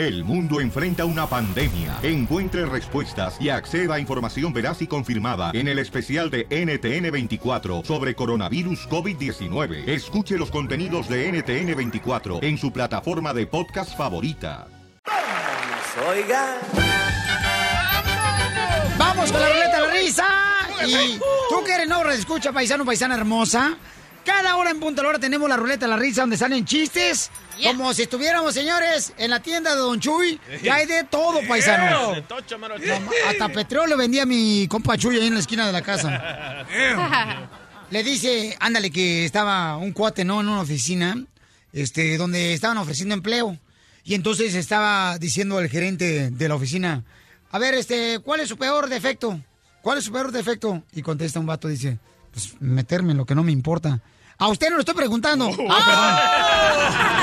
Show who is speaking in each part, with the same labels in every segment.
Speaker 1: El mundo enfrenta una pandemia. Encuentre respuestas y acceda a información veraz y confirmada en el especial de NTN24 sobre coronavirus COVID-19. Escuche los contenidos de NTN24 en su plataforma de podcast favorita.
Speaker 2: Oiga.
Speaker 3: Vamos con la ruleta de la risa. Y tú que eres no escucha, paisano, paisana hermosa. Cada hora en punto de la hora tenemos la ruleta de la risa donde salen chistes. Como si estuviéramos, señores, en la tienda de Don Chuy. Que hay de todo, paisano.
Speaker 4: De tocha, mano.
Speaker 3: Hasta petróleo vendía mi compa Chuy ahí en la esquina de la casa. Le dice, ándale, que estaba un cuate, ¿no? En una oficina, este, donde estaban ofreciendo empleo. Y entonces estaba diciendo al gerente de la oficina, a ver, este, ¿cuál es su peor defecto? ¿Cuál es su peor defecto? Y contesta un vato, dice, pues meterme en lo que no me importa. A usted no lo estoy preguntando. Ah, perdón.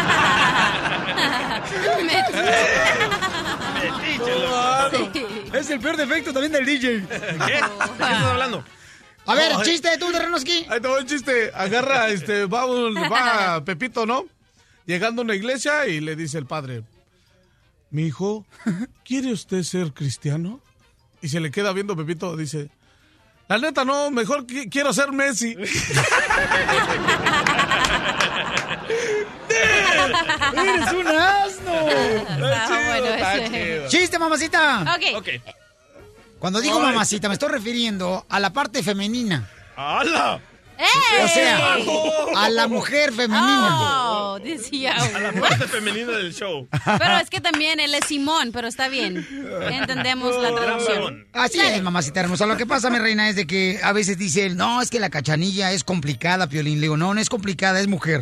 Speaker 3: Es el peor defecto también del DJ.
Speaker 4: ¿Qué? ¿De qué estás hablando?
Speaker 3: A ver,
Speaker 5: Ay.
Speaker 3: chiste tú, Terrenoski.
Speaker 5: Ahí te va un chiste. Agarra, este, va, un- va Pepito, ¿no? Llegando a una iglesia y le dice el padre, mi hijo, ¿quiere usted ser cristiano? Y se le queda viendo Pepito, dice, la neta no, mejor qui- quiero ser Messi.
Speaker 3: ¡Eres un asno!
Speaker 5: Está chido,
Speaker 6: bueno
Speaker 5: está chido.
Speaker 3: ¡Chiste, mamacita!
Speaker 6: Ok.
Speaker 4: Ok.
Speaker 3: Cuando digo
Speaker 5: Ay.
Speaker 3: mamacita, me estoy refiriendo a la parte femenina.
Speaker 4: ¡Hala!
Speaker 6: ¡Ey!
Speaker 3: O sea, a la mujer femenina.
Speaker 6: Oh, decía.
Speaker 4: A la parte femenina del show.
Speaker 6: Pero es que también él es Simón, pero está bien. Entendemos la traducción.
Speaker 3: Así es, mamacita hermosa. Lo que pasa, mi reina, es de que a veces dicen, no, es que la cachanilla es complicada, Piolín. Le digo, no, no es complicada, es mujer.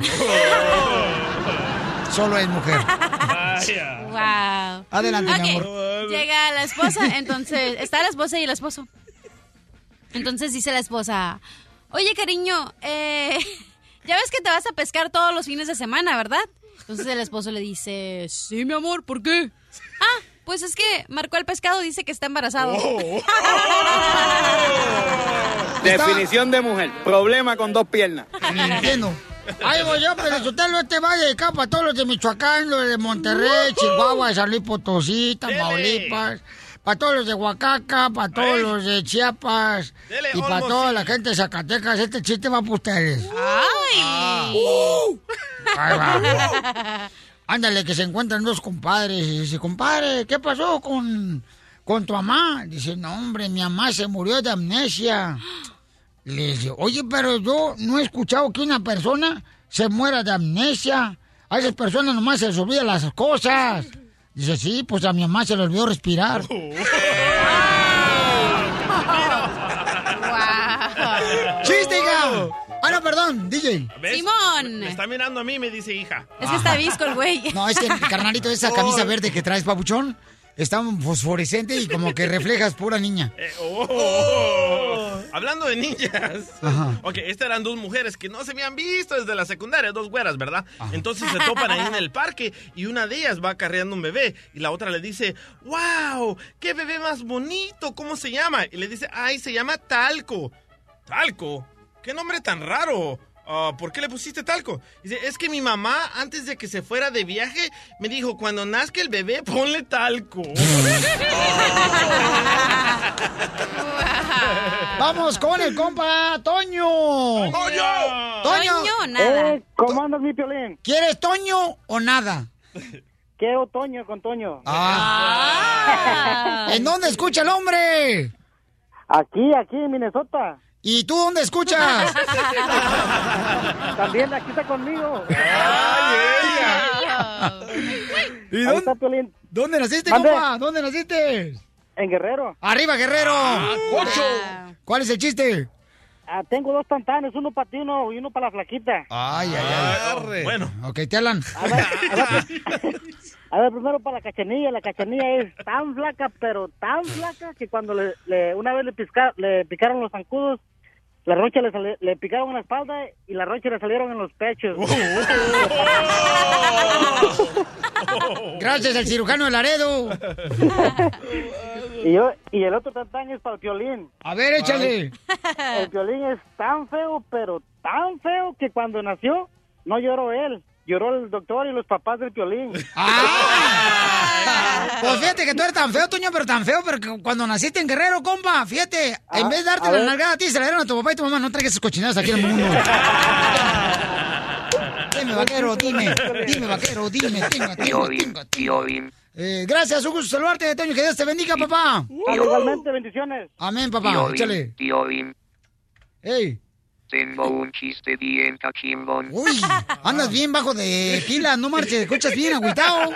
Speaker 3: Solo es mujer.
Speaker 4: Vaya.
Speaker 6: Wow.
Speaker 3: Adelante, mi amor.
Speaker 6: Llega la esposa, entonces está la esposa y el esposo. Entonces dice la esposa, oye cariño, eh, ya ves que te vas a pescar todos los fines de semana, ¿verdad? Entonces el esposo le dice, sí, mi amor, ¿por qué? Ah, pues es que marcó el pescado, dice que está embarazado.
Speaker 7: Definición de mujer. Problema con dos piernas.
Speaker 3: Entiendo. Ahí voy yo, pero usted no te vaya de acá para todos los de Michoacán, los de Monterrey, Chihuahua, San Luis Potosí, Tamaulipas, para todos los de Oaxaca, para todos los de Chiapas
Speaker 4: Dele,
Speaker 3: y para toda la gente de Zacatecas. Este chiste va para ustedes.
Speaker 6: ¡Ay!
Speaker 3: Ahí va. Ándale, que se encuentran dos compadres y dice, compadre, ¿qué pasó con, con tu mamá? Dice, no, hombre, mi mamá se murió de amnesia. Le dice, oye, pero yo no he escuchado que una persona se muera de amnesia. A esas personas nomás se les olvidan las cosas. Dice, sí, pues a mi mamá se le olvidó respirar.
Speaker 6: ¡Wow!
Speaker 3: ¡Chiste, hija! Ah, no, perdón, DJ.
Speaker 4: ¿Ves?
Speaker 6: Simón.
Speaker 4: Me está mirando a mí me dice hija.
Speaker 6: Es que está visco el güey.
Speaker 3: No, es que, carnalito, esa camisa verde que traes, papuchón, está fosforescente y como que reflejas pura niña.
Speaker 4: Eh, oh. Hablando de ninjas.
Speaker 3: Ajá.
Speaker 4: Ok, estas eran dos mujeres que no se habían visto desde la secundaria, dos güeras, ¿verdad? Entonces se topan ahí en el parque y una de ellas va acarreando un bebé y la otra le dice, wow, qué bebé más bonito, ¿cómo se llama? Y le dice, ay, se llama Talco. ¿Talco? ¿Qué nombre tan raro? Ah, ¿Por qué le pusiste talco? Dice, es que mi mamá, antes de que se fuera de viaje, me dijo, cuando nazca el bebé, ponle talco.
Speaker 3: Vamos con el compa Toño.
Speaker 4: ¡Toño!
Speaker 3: Toño.
Speaker 6: Toño, nada.
Speaker 8: Eh, ¿Cómo andas, mi Piolín?
Speaker 3: ¿Quieres Toño o nada?
Speaker 8: ¿Qué otoño con Toño?
Speaker 6: Ah.
Speaker 3: ¿En dónde escucha el hombre?
Speaker 8: Aquí, aquí en Minnesota.
Speaker 3: ¿Y tú dónde escuchas?
Speaker 8: También aquí está conmigo.
Speaker 3: ¿Y
Speaker 8: Ahí
Speaker 3: dónde,
Speaker 8: está Piolín.
Speaker 3: dónde naciste,
Speaker 8: Mande.
Speaker 3: compa? ¿Dónde naciste?
Speaker 8: En Guerrero.
Speaker 3: ¡Arriba, Guerrero!
Speaker 6: Wow.
Speaker 3: ¿Cuál es el chiste?
Speaker 8: Ah, tengo dos tantanes, uno para ti uno y uno para la flaquita.
Speaker 3: Ay, ay, ay.
Speaker 5: Arre.
Speaker 4: Bueno,
Speaker 3: Ok, te hablan.
Speaker 8: A ver, a ver, a ver, primero para la cachanilla. La cachanilla es tan flaca, pero tan flaca que cuando le, le- una vez le, pisca- le picaron los zancudos, la roncha le, sali- le picaron en la espalda y la roncha le salieron en los pechos.
Speaker 3: Gracias al cirujano de Laredo.
Speaker 8: Y, yo, y el otro tantán es para el violín.
Speaker 3: A ver, échale.
Speaker 8: El violín es tan feo, pero tan feo que cuando nació no lloró él. Lloró el doctor y los papás del violín.
Speaker 3: ¡Ah! Pues fíjate que tú eres tan feo, Toño, pero tan feo, pero que cuando naciste en Guerrero, compa, fíjate, en
Speaker 9: Ah,
Speaker 3: vez de darte la
Speaker 9: ver.
Speaker 3: nalgada a ti, se la dieron a tu papá y tu mamá. No traigas esas cochinadas aquí al mundo. dime, vaquero, dime. Dime, vaquero, dime. Tenga, tenga, tenga. Eh, gracias, un gusto saludarte, Toño. Que Dios te bendiga, papá.
Speaker 9: Igualmente, bendiciones.
Speaker 3: Amén, papá.
Speaker 10: Piolín,
Speaker 3: Échale.
Speaker 10: Piolín,
Speaker 3: Ey.
Speaker 10: Tengo un chiste bien cachimbón.
Speaker 3: Uy, andas bien bajo de pila, no marches, escuchas bien, agüitao.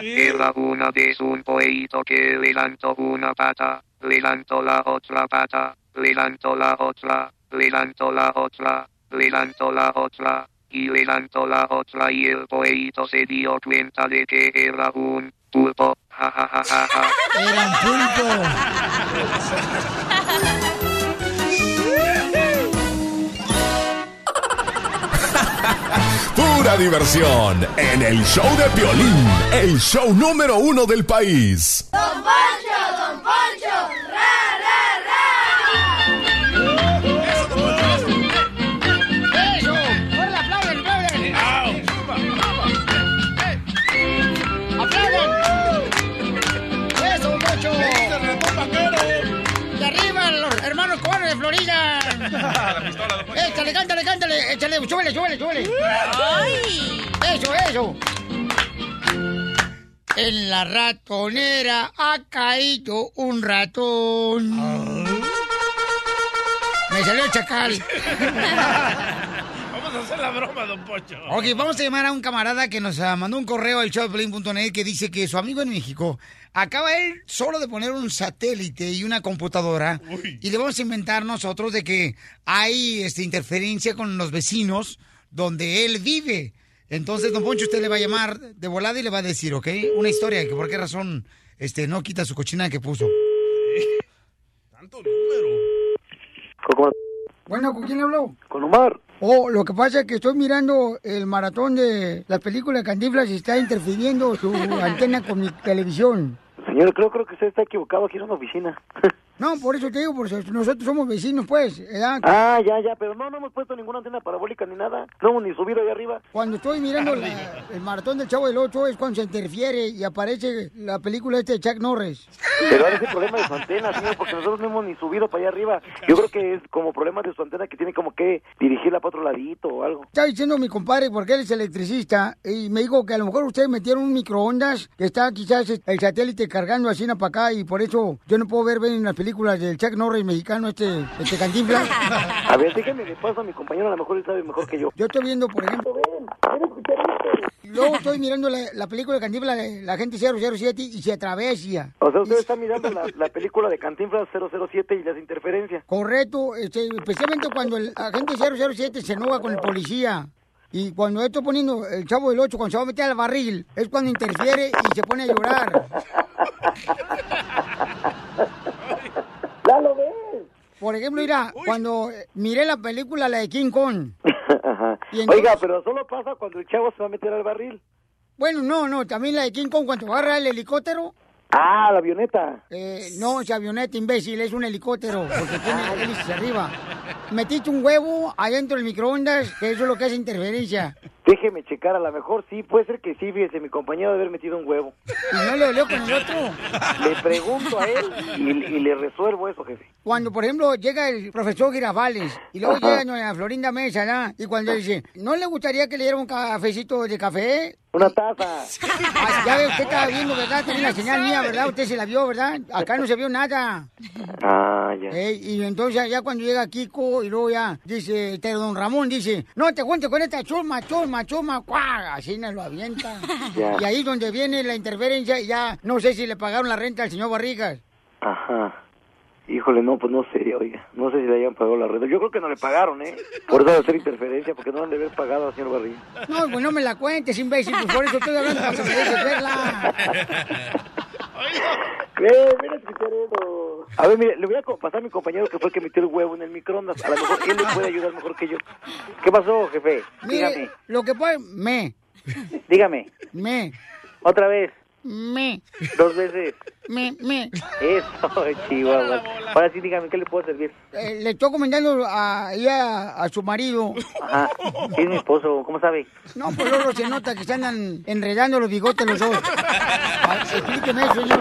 Speaker 10: Era una vez un pollito que levantó una pata, levantó la otra pata, levantó la otra, levantó la otra, levantó la otra, y levantó la otra y el pollito se dio cuenta de que era un pulpo. Ja, ja, ja, ja, ja.
Speaker 3: Era un pulpo.
Speaker 11: Pura diversión en el show de Piolín, el show número uno del país.
Speaker 5: Don Poncho, Don Poncho,
Speaker 3: súbele, súbele, súbele!
Speaker 6: ¡Ay!
Speaker 3: ¡Eso, eso! En la ratonera ha caído un ratón. Me salió el chacal.
Speaker 4: Hacer la broma, don Pocho.
Speaker 3: Ok, vamos a llamar a un camarada que nos ah, mandó un correo al showdeplin.net que dice que su amigo en México acaba él solo de poner un satélite y una computadora y le vamos a inventar nosotros de que hay este, interferencia con los vecinos donde él vive. Entonces, don Poncho, usted le va a llamar de volada y le va a decir, ¿ok? Una historia de que por qué razón este, no quita su cochina que puso.
Speaker 4: Tanto número.
Speaker 3: Bueno, ¿con quién le habló?
Speaker 9: Con Omar.
Speaker 3: Oh, lo que pasa es que estoy mirando el maratón de las películas de Cantinflas y está interfiriendo su antena con mi televisión.
Speaker 9: Señor, creo, creo que usted está equivocado. Aquí es una oficina.
Speaker 3: No, por eso te digo, porque nosotros somos vecinos, pues, ¿verdad?
Speaker 9: Ah, ya, ya, pero no, no hemos puesto ninguna antena parabólica ni nada. No hemos ni subido ahí arriba.
Speaker 3: Cuando estoy mirando la- el maratón del Chavo del Ocho es cuando se interfiere y aparece la película este de Chuck Norris.
Speaker 9: Pero ahora es el problema de su antena, señor, porque nosotros no hemos ni subido para allá arriba. Yo creo que es como problema de su antena que tiene como que dirigirla para otro ladito o algo.
Speaker 3: Está diciendo mi compadre, porque él es electricista, y me dijo que a lo mejor ustedes metieron un microondas que está quizás el satélite cargando así para acá y por eso yo no puedo ver bien las películas del Chuck Norris mexicano, este, este Cantinflas.
Speaker 9: A ver, déjeme de paso a mi compañero, a lo mejor él sabe mejor que yo.
Speaker 3: Yo estoy viendo, por ejemplo, luego estoy mirando la, la película de Cantinflas, de la gente 007 y se atraviesa.
Speaker 9: O sea, usted está mirando la, la película de Cantinflas 007 y las interferencias.
Speaker 3: Correcto, este, especialmente cuando el agente 007 se enoja con el policía. Y cuando estoy poniendo el chavo del 8, cuando se va a meter al barril, es cuando interfiere y se pone a llorar.
Speaker 9: ¡Ya lo ves!
Speaker 3: Por ejemplo, mira, cuando eh, miré la película, la de King Kong.
Speaker 9: Ajá.
Speaker 3: Y entonces-
Speaker 9: Oiga, pero solo pasa cuando el chavo se va a meter al barril.
Speaker 3: Bueno, no, no, también la de King Kong, cuando agarra el helicóptero.
Speaker 9: Ah, la avioneta.
Speaker 3: Eh, no, es avioneta, imbécil, es un helicóptero, porque tiene hélices arriba. Metiste un huevo adentro del microondas, que eso es lo que hace interferencia.
Speaker 9: Déjeme checar, a lo mejor sí, puede ser que sí, fíjese, mi compañero de haber metido un huevo.
Speaker 3: Y no le olió con el otro.
Speaker 9: Le pregunto a él y, y le resuelvo eso, jefe.
Speaker 3: Cuando, por ejemplo, llega el profesor Girafales y luego
Speaker 9: Ajá.
Speaker 3: llega doña Florinda Mesa, ¿no? Y cuando dice, ¿no le gustaría que le diera un cafecito de café?
Speaker 9: Una taza.
Speaker 3: Ah, ya ve, usted estaba viendo, ¿verdad? Tenía una señal mía, ¿verdad? Usted se la vio, ¿verdad? Acá no se vio nada.
Speaker 9: Ah,
Speaker 3: Ey, y entonces ya cuando llega Kiko y luego ya dice, este don Ramón dice, no te cuentes con esta chuma, chuma, chuma, cuá, así nos lo avienta. Y ahí donde viene la interferencia y ya no sé si le pagaron la renta al señor Barrigas.
Speaker 9: Ajá. Híjole, no, pues no sé, oiga. No sé si le hayan pagado la red. Yo creo que no le pagaron, ¿eh? Por eso de hacer interferencia, porque no han de haber pagado al señor Barriga.
Speaker 3: No, pues no me la cuentes, imbécil, pues por eso estoy hablando para que verla.
Speaker 9: A ver, mire, le voy a pasar a mi compañero que fue el que metió el huevo en el microondas. A lo mejor él le puede ayudar mejor que yo. ¿Qué pasó, jefe?
Speaker 3: Mire,
Speaker 9: Dígame.
Speaker 3: lo que puede, me,
Speaker 9: Dígame.
Speaker 3: me,
Speaker 9: Otra vez.
Speaker 3: me.
Speaker 9: Dos veces.
Speaker 3: Me, me.
Speaker 8: Eso, Chihuahua. Ahora sí, dígame, ¿qué le puedo servir?
Speaker 3: Eh, le estoy comentando a, ella, a su marido.
Speaker 8: Ajá, sí, es mi esposo, ¿cómo sabe?
Speaker 3: No, pues luego se nota que se andan enredando los bigotes los dos. Explíqueme eso, señor.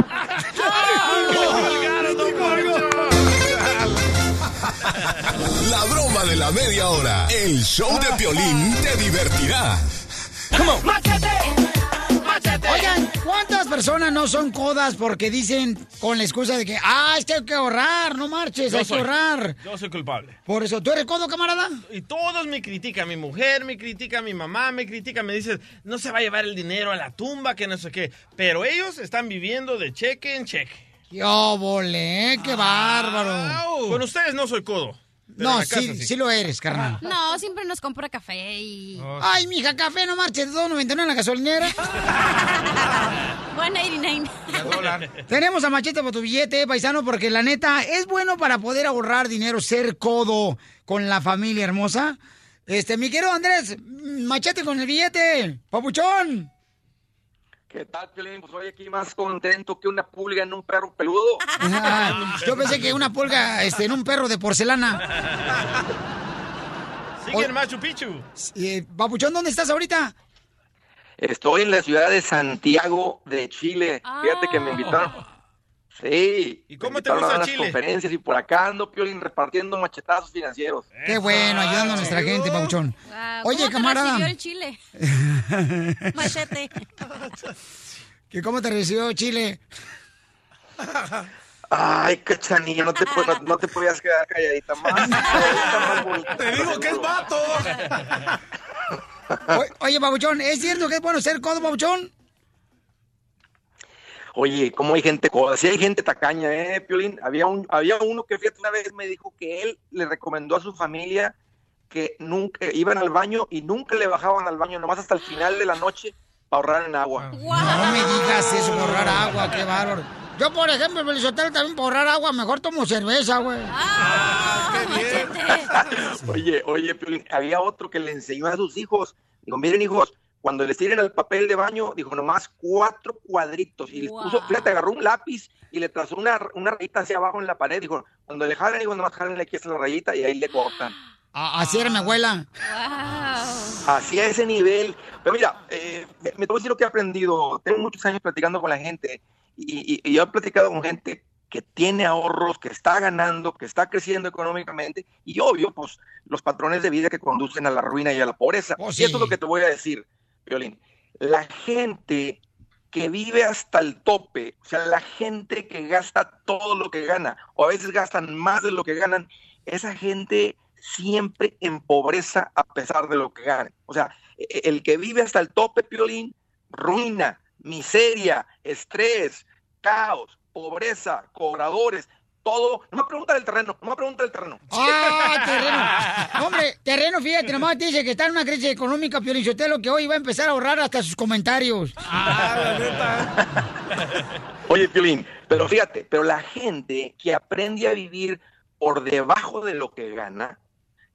Speaker 11: La broma de la media hora. El show de Piolín te divertirá.
Speaker 3: Oigan, ¿cuántas personas no son codas porque dicen con la excusa de que, ah, es que hay que ahorrar, no marches,
Speaker 4: Yo
Speaker 3: hay que ahorrar?
Speaker 4: Yo soy culpable.
Speaker 3: Por eso, ¿tú eres codo, camarada?
Speaker 4: Y todos me critican, mi mujer me critica, mi mamá me critica, me dicen, no se va a llevar el dinero a la tumba, que no sé qué. Pero ellos están viviendo de cheque en cheque.
Speaker 3: ¡Qué óvole, eh! ¡Qué bárbaro!
Speaker 4: Con ustedes no soy codo.
Speaker 3: No,
Speaker 4: casa
Speaker 3: sí, sí lo eres, carnal.
Speaker 6: No, siempre nos compra café y...
Speaker 3: Ay, mija, café, no marches, 2.99 en la gasolinera.
Speaker 6: 189.
Speaker 3: Tenemos a Machete por tu billete, paisano, porque la neta es bueno para poder ahorrar dinero, ser codo con la familia hermosa. Este, mi querido Andrés, Machete con el billete, papuchón.
Speaker 12: ¿Qué tal, Piolín? Pues hoy aquí más contento que una pulga en un perro peludo.
Speaker 3: Ah, Yo pensé que una pulga este, en un perro de porcelana.
Speaker 4: Sigue en Machu Picchu.
Speaker 3: Eh, papuchón, ¿dónde estás ahorita?
Speaker 12: Estoy en la ciudad de Santiago de Chile. Fíjate que me invitaron. Sí.
Speaker 4: ¿Y cómo te gusta
Speaker 12: a unas
Speaker 4: Chile?
Speaker 12: conferencias y por acá ando, Piolín, repartiendo machetazos financieros.
Speaker 3: Qué bueno, ayudando a nuestra gente, papuchón.
Speaker 6: Wow,
Speaker 3: Oye,
Speaker 6: ¿cómo te
Speaker 3: camarada.
Speaker 6: recibió el chile? Machete.
Speaker 3: ¿Que ¿Cómo te recibió Chile?
Speaker 12: Ay, cachanilla, no te, no, no te podías quedar calladita más.
Speaker 5: Te digo que es vato.
Speaker 3: O- Oye, papuchón, ¿es cierto que es bueno ser codo, papuchón?
Speaker 12: Oye, ¿cómo hay gente coda? Sí hay gente tacaña, ¿eh, Piolín? Había, un, había uno que, fíjate, una vez me dijo que él le recomendó a su familia que nunca iban al baño y nunca le bajaban al baño, nomás hasta el final de la noche para ahorrar en agua.
Speaker 3: No me digas eso, ahorrar agua, qué bárbaro. Yo, por ejemplo, Felizotelo, también por ahorrar agua, mejor tomo cerveza, güey.
Speaker 12: Oye, oye, Piolín, había otro que le enseñó a sus hijos. Dijo, miren, hijos, cuando les tiren el papel de baño, dijo, nomás cuatro cuadritos. Y les puso, fíjate, agarró un lápiz y le trazó una, una rayita hacia abajo en la pared. Dijo, cuando le jalen, digo, nomás jalen aquí esta la rayita y ahí le cortan.
Speaker 3: Así era mi abuela.
Speaker 12: Así a ese nivel. Pero mira, eh, me me te voy a decir lo que he aprendido. Tengo muchos años platicando con la gente y, y- y yo he platicado con gente que tiene ahorros, que está ganando, que está creciendo económicamente y obvio, pues los patrones de vida que conducen a la ruina y a la pobreza. Y esto es lo que te voy a decir, Violín. La gente que vive hasta el tope, o sea, la gente que gasta todo lo que gana, o a veces gastan más de lo que ganan, esa gente siempre en pobreza a pesar de lo que ganen. O sea, e- el que vive hasta el tope, Piolín, ruina, miseria, estrés, caos, pobreza, cobradores, todo. No me pregunta del terreno, no me pregunta del terreno.
Speaker 3: ¡Ah, terreno! Hombre, terreno, fíjate, nomás dice que está en una crisis económica, Piolichotelo, que hoy va a empezar a ahorrar hasta sus comentarios.
Speaker 12: Oye, Piolín, pero fíjate, pero la gente que aprende a vivir por debajo de lo que gana,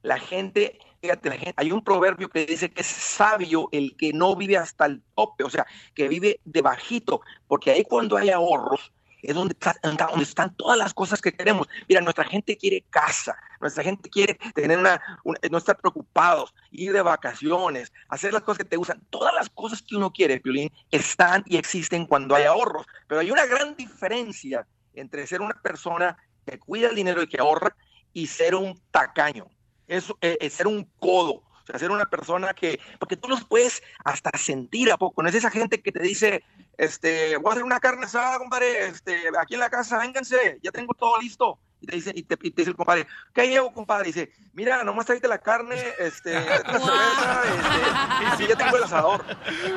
Speaker 12: la gente, fíjate, la gente, hay un proverbio que dice que es sabio el que no vive hasta el tope, o sea, que vive de bajito, porque ahí cuando hay ahorros es donde, está- donde están todas las cosas que queremos. Mira, nuestra gente quiere casa, nuestra gente quiere tener una, no estar preocupados, ir de vacaciones, hacer las cosas que te gustan. Todas las cosas que uno quiere, Piolín, están y existen cuando hay ahorros. Pero hay una gran diferencia entre ser una persona que cuida el dinero y que ahorra y ser un tacaño. Eso eh, es ser un codo. O sea, ser una persona que, porque tú los puedes hasta sentir a poco, no es esa gente que te dice, este, voy a hacer una carne asada, compadre, este, aquí en la casa, vénganse, ya tengo todo listo. Y te dice, y te, y te dice el compadre, ¿qué llevo, compadre? Y dice, mira, nomás tráete la carne, este, una cerveza, este, y ya tengo el asador.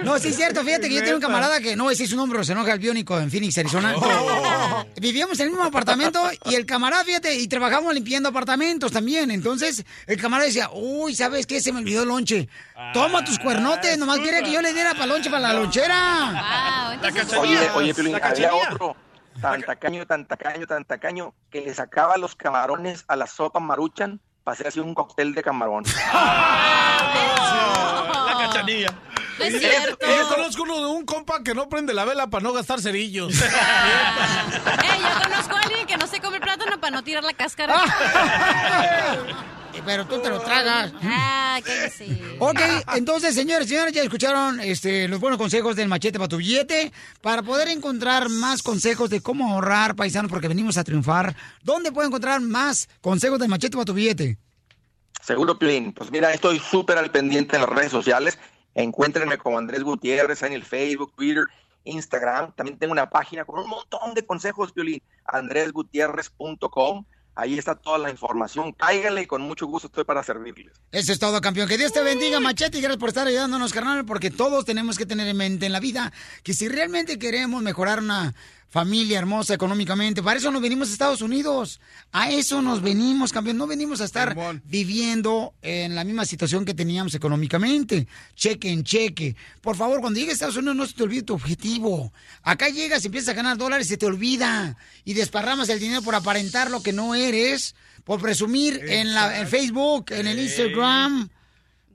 Speaker 3: No, sí es cierto, fíjate que yo tengo un camarada que no decir su nombre, pero se enoja el biónico en Phoenix, Arizona. Vivíamos en el mismo apartamento y el camarada, fíjate, y trabajamos limpiando apartamentos también. Entonces, el camarada decía, uy, ¿sabes qué? Se me olvidó el lonche. Toma tus cuernotes, nomás quería que yo le diera para lonche para la lonchera.
Speaker 12: Oye, oye, Piolín, había otro tan tacaño, tan tacaño, tan tacaño, que le sacaba los camarones a la sopa maruchan para hacer así un cóctel de camarón.
Speaker 4: La cachanilla.
Speaker 6: No es cierto.
Speaker 5: Yo conozco uno de un compa que no prende la vela para no gastar cerillos.
Speaker 6: Eh, yo conozco a alguien que no se come el plátano para no tirar la cáscara.
Speaker 3: Pero tú te lo tragas.
Speaker 6: Ah, cállese.
Speaker 3: Ok, entonces, señores, señores, ya escucharon este, los buenos consejos del machete para tu billete. Para poder encontrar más consejos de cómo ahorrar, paisanos, porque venimos a triunfar, ¿dónde puedo encontrar más consejos del machete para tu billete?
Speaker 12: Seguro, Piolín. Pues mira, estoy súper al pendiente en las redes sociales. Encuéntrenme como Andrés Gutiérrez en el Facebook, Twitter, Instagram. También tengo una página con un montón de consejos, Piolín. andresgutierrez.com. Ahí está toda la información. Cáiganle y con mucho gusto estoy para servirles.
Speaker 3: Eso es todo, campeón. Que Dios te bendiga, Machete, y gracias por estar ayudándonos, carnal, porque todos tenemos que tener en mente en la vida que si realmente queremos mejorar una familia hermosa económicamente, para eso nos venimos a Estados Unidos. A eso nos venimos, campeón. No venimos a estar viviendo en la misma situación que teníamos económicamente. Cheque en cheque. Por favor, cuando llegues a Estados Unidos no se te olvide tu objetivo. Acá llegas y empiezas a ganar dólares y se te olvida. Y desparramas el dinero por aparentar lo que no eres, por presumir en, la, en Facebook, en el Instagram.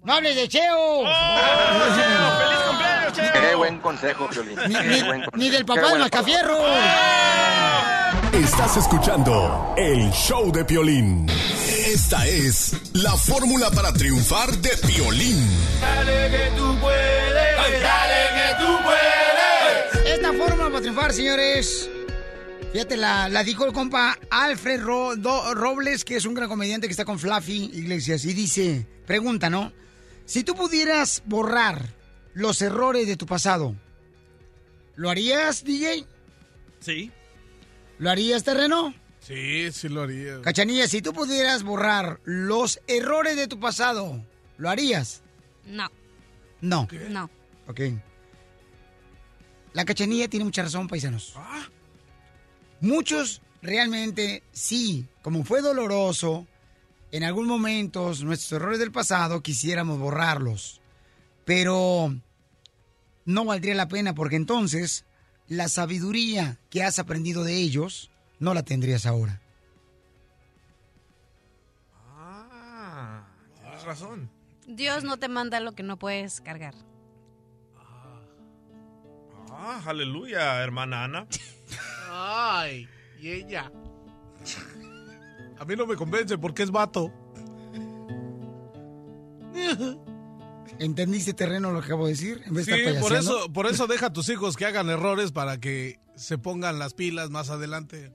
Speaker 3: ¡No hables de Cheo!
Speaker 4: ¡Feliz cumpleaños, Cheo!
Speaker 12: Qué buen consejo, Piolín.
Speaker 3: Ni,
Speaker 12: Qué
Speaker 3: ni-
Speaker 12: buen consejo.
Speaker 3: ni del papá de Mascafierro.
Speaker 11: Estás escuchando el show de Piolín. Esta es la fórmula para triunfar de Piolín.
Speaker 13: Dale que tú puedes, dale que tú puedes.
Speaker 3: Esta fórmula para triunfar, señores. Fíjate, la, la dijo el compa Alfred Ro- Do- Robles, que es un gran comediante que está con Fluffy Iglesias, y dice, pregunta, ¿no? Si tú pudieras borrar los errores de tu pasado, ¿lo harías, DJ?
Speaker 4: Sí.
Speaker 3: ¿Lo harías, terreno?
Speaker 5: Sí, sí lo haría.
Speaker 3: Cachanilla, si tú pudieras borrar los errores de tu pasado, ¿lo harías?
Speaker 6: No,
Speaker 3: No.
Speaker 6: no.
Speaker 3: Ok. La cachanilla tiene mucha razón, paisanos. Muchos realmente sí, como fue doloroso, en algún momento nuestros errores del pasado quisiéramos borrarlos. Pero no valdría la pena porque entonces la sabiduría que has aprendido de ellos no la tendrías ahora.
Speaker 4: Ah, tienes razón.
Speaker 6: Dios no te manda lo que no puedes cargar.
Speaker 4: Ah, aleluya, hermana Ana.
Speaker 5: Ay, y ella. A mí no me convence porque es vato.
Speaker 3: ¿Entendiste terreno lo que acabo de decir? En vez de
Speaker 5: Sí,
Speaker 3: estar
Speaker 5: por eso, por eso deja a tus hijos que hagan errores para que se pongan las pilas más adelante.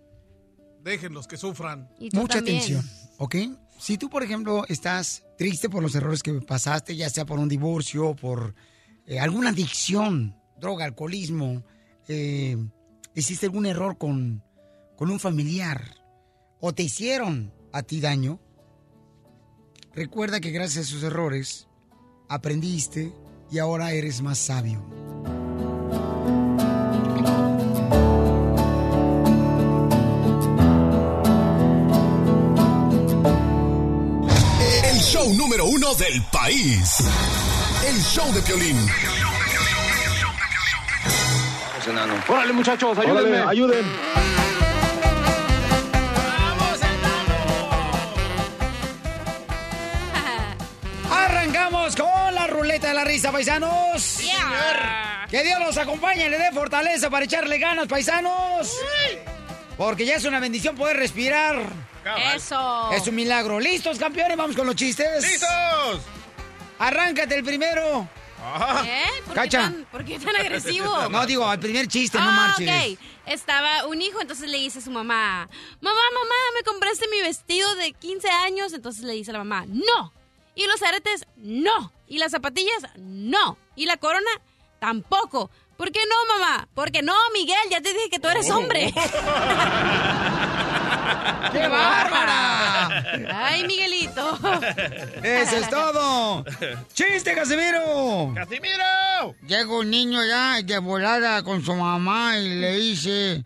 Speaker 5: Déjenlos que sufran.
Speaker 3: Mucha atención, ¿ok? Si tú, por ejemplo, estás triste por los errores que pasaste, ya sea por un divorcio, por eh, alguna adicción, droga, alcoholismo, eh, hiciste algún error con, con un familiar o te hicieron a ti daño, recuerda que gracias a esos errores aprendiste y ahora eres más sabio.
Speaker 11: El show número uno del país. El show de Piolín.
Speaker 14: Órale, muchachos, ayúdenme.
Speaker 11: Órale, ayuden.
Speaker 3: Ruleta de la risa, paisanos. Que Dios los acompañe y le dé fortaleza para echarle ganas, paisanos. Porque ya es una bendición poder respirar.
Speaker 6: Eso.
Speaker 3: Es un milagro. ¿Listos, campeones? Vamos con los chistes.
Speaker 4: ¡Listos!
Speaker 3: Arráncate el primero.
Speaker 6: ¿Eh? ¿Por, qué
Speaker 3: Cacha.
Speaker 6: tan, por qué tan agresivo?
Speaker 3: No, digo, al primer chiste, no
Speaker 6: Ah,
Speaker 3: marches.
Speaker 6: ok. Estaba un hijo, entonces le dice a su mamá, mamá, mamá, me compraste mi vestido de 15 años. Entonces le dice a la mamá, no. Y los aretes, no. Y las zapatillas, no. Y la corona, tampoco. ¿Por qué no, mamá? Porque no, Miguel, ya te dije que tú eres hombre.
Speaker 3: ¡Qué bárbara!
Speaker 6: Ay, Miguelito.
Speaker 3: Eso es todo. ¡Chiste, Casimiro!
Speaker 4: ¡Casimiro!
Speaker 3: Llega un niño ya de volada con su mamá y le dice...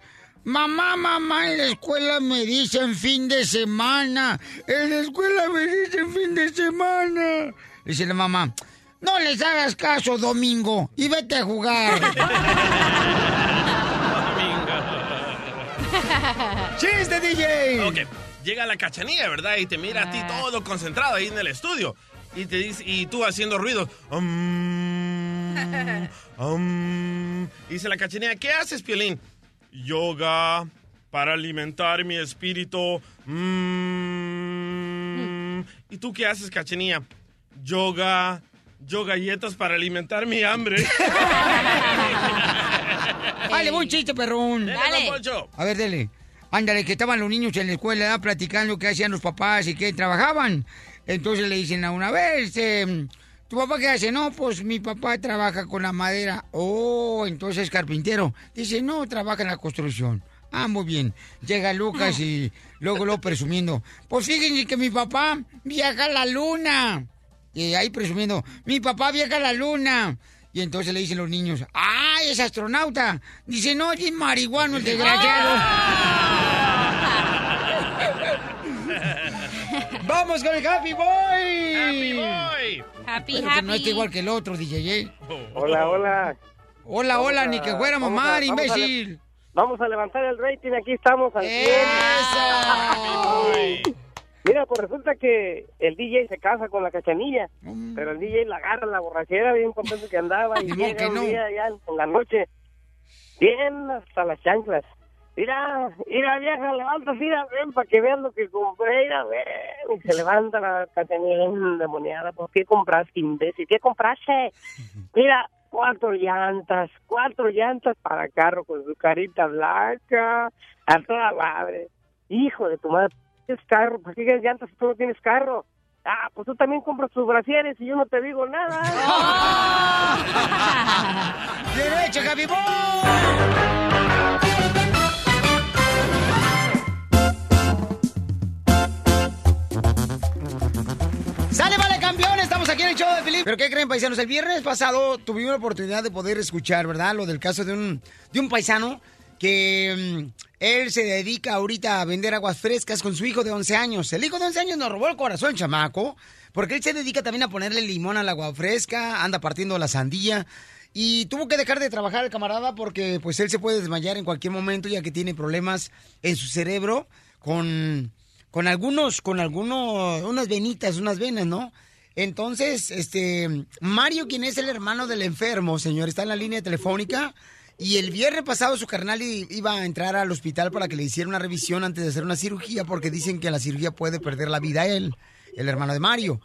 Speaker 3: Mamá, mamá, en la escuela me dicen fin de semana. En la escuela me dicen fin de semana. Dice la mamá, no les hagas caso, Domingo, y vete a jugar. ¡Chiste, DJ!
Speaker 4: Ok, llega la cachanilla, ¿verdad? Y te mira a ti todo concentrado ahí en el estudio. Y te dice, y tú haciendo ruido. "Mm". Am. Dice la cachanilla, ¿qué haces, Piolín? Yoga para alimentar mi espíritu. Mm. ¿Y tú qué haces, cachanilla? Yoga, yo galletas para alimentar mi hambre.
Speaker 3: Dale, buen chiste, perrón.
Speaker 4: Dale.
Speaker 3: A ver, dele. Ándale, que estaban los niños en la escuela platicando qué hacían los papás y qué trabajaban. Entonces le dicen a una vez, eh, ¿tu papá qué hace? No, pues mi papá trabaja con la madera. Oh, entonces es carpintero. Dice, no, trabaja en la construcción. Ah, muy bien. Llega Lucas y luego lo presumiendo. Pues fíjense que mi papá viaja a la luna. Y ahí presumiendo, mi papá viaja a la luna. Y entonces le dicen los niños, ¡ay, es astronauta! Dice, no, es marihuano el desgraciado. ¡Vamos con el Happy Boy!
Speaker 4: ¡Happy Boy!
Speaker 6: Happy,
Speaker 3: Pero que no
Speaker 6: happy.
Speaker 3: está igual que el otro, DJ.
Speaker 15: Hola, hola.
Speaker 3: Hola, hola,
Speaker 15: a-
Speaker 3: ni que fuera
Speaker 15: vamos
Speaker 3: mamá,
Speaker 15: a- vamos a
Speaker 3: imbécil.
Speaker 15: Vamos a levantar el rating, aquí estamos al cien. Mira, pues resulta que el DJ se casa con la cachanilla, pero el DJ la agarra en la borrachera, bien contento que andaba, y llega un
Speaker 3: no.
Speaker 15: día ya en la noche, bien hasta las chanclas. Mira, mira vieja, levanta, mira, ven, para que vean lo que compré, mira, ven. Y se levanta la cachanilla endemoniada, pues, ¿qué compraste, imbécil? ¿Qué compraste? Mira, cuatro llantas, cuatro llantas para carro con su carita blanca, a toda madre. Hijo de tu madre, ¿tienes carro? ¿Por qué quieres llantas si tú no tienes carro? Ah, pues tú también compras tus brasieres y yo no te digo nada.
Speaker 3: ¡Derecho, Happy ¡Sale, vale, campeón! Estamos aquí en el show de Felipe. ¿Pero qué creen, paisanos? El viernes pasado tuvimos la oportunidad de poder escuchar, ¿verdad? Lo del caso de un, de un paisano que mm, él se dedica ahorita a vender aguas frescas con su hijo de 11 años. El hijo de 11 años nos robó el corazón, chamaco, porque él se dedica también a ponerle limón al agua fresca, anda partiendo la sandía. Y tuvo que dejar de trabajar el camarada porque pues él se puede desmayar en cualquier momento ya que tiene problemas en su cerebro con, con algunos, con algunos, unas venitas, unas venas, ¿no? Entonces, este, Mario, quien es el hermano del enfermo, señor, está en la línea telefónica. Y el viernes pasado su carnal iba a entrar al hospital para que le hiciera una revisión antes de hacer una cirugía, porque dicen que la cirugía puede perder la vida él, el hermano de Mario.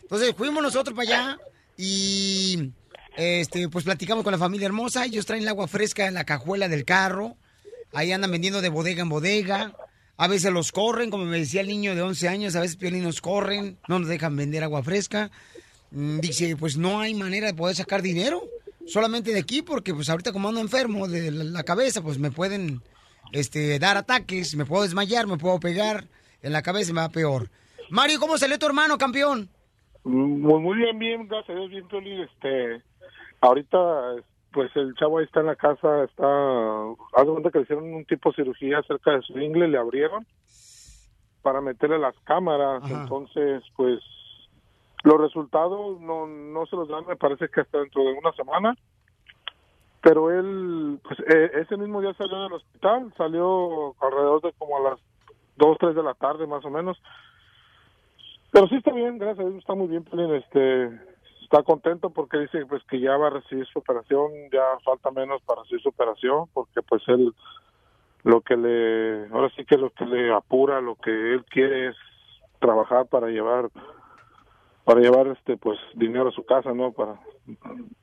Speaker 3: Entonces fuimos nosotros para allá y este, pues platicamos con la familia hermosa. Ellos traen el agua fresca en la cajuela del carro. Ahí andan vendiendo de bodega en bodega. A veces los corren, como me decía el niño de 11 años, a veces Piolín nos corren, no nos dejan vender agua fresca. Mm, Dice, pues no hay manera de poder sacar dinero, solamente de aquí, porque pues ahorita como ando enfermo de la cabeza, pues me pueden este, dar ataques, me puedo desmayar, me puedo pegar en la cabeza y me va peor. Mario, ¿cómo salió tu hermano, campeón?
Speaker 14: Muy, muy bien, bien, gracias a Dios, bien, Piolín. Este, ahorita, pues el chavo ahí está en la casa, está, haz de cuenta que le hicieron un tipo de cirugía cerca de su ingle, le abrieron para meterle las cámaras, entonces, pues, los resultados no, no se los dan, me parece que hasta dentro de una semana, pero él, pues, eh, ese mismo día salió del hospital, salió alrededor de como a las 2, 3 de la tarde, más o menos, pero sí está bien, gracias a Dios está muy bien, este está contento porque dice pues que ya va a recibir su operación, ya falta menos para recibir su operación, porque pues él lo que le, ahora sí que lo que le apura, lo que él quiere es trabajar para llevar, para llevar este pues dinero a su casa, ¿no? Para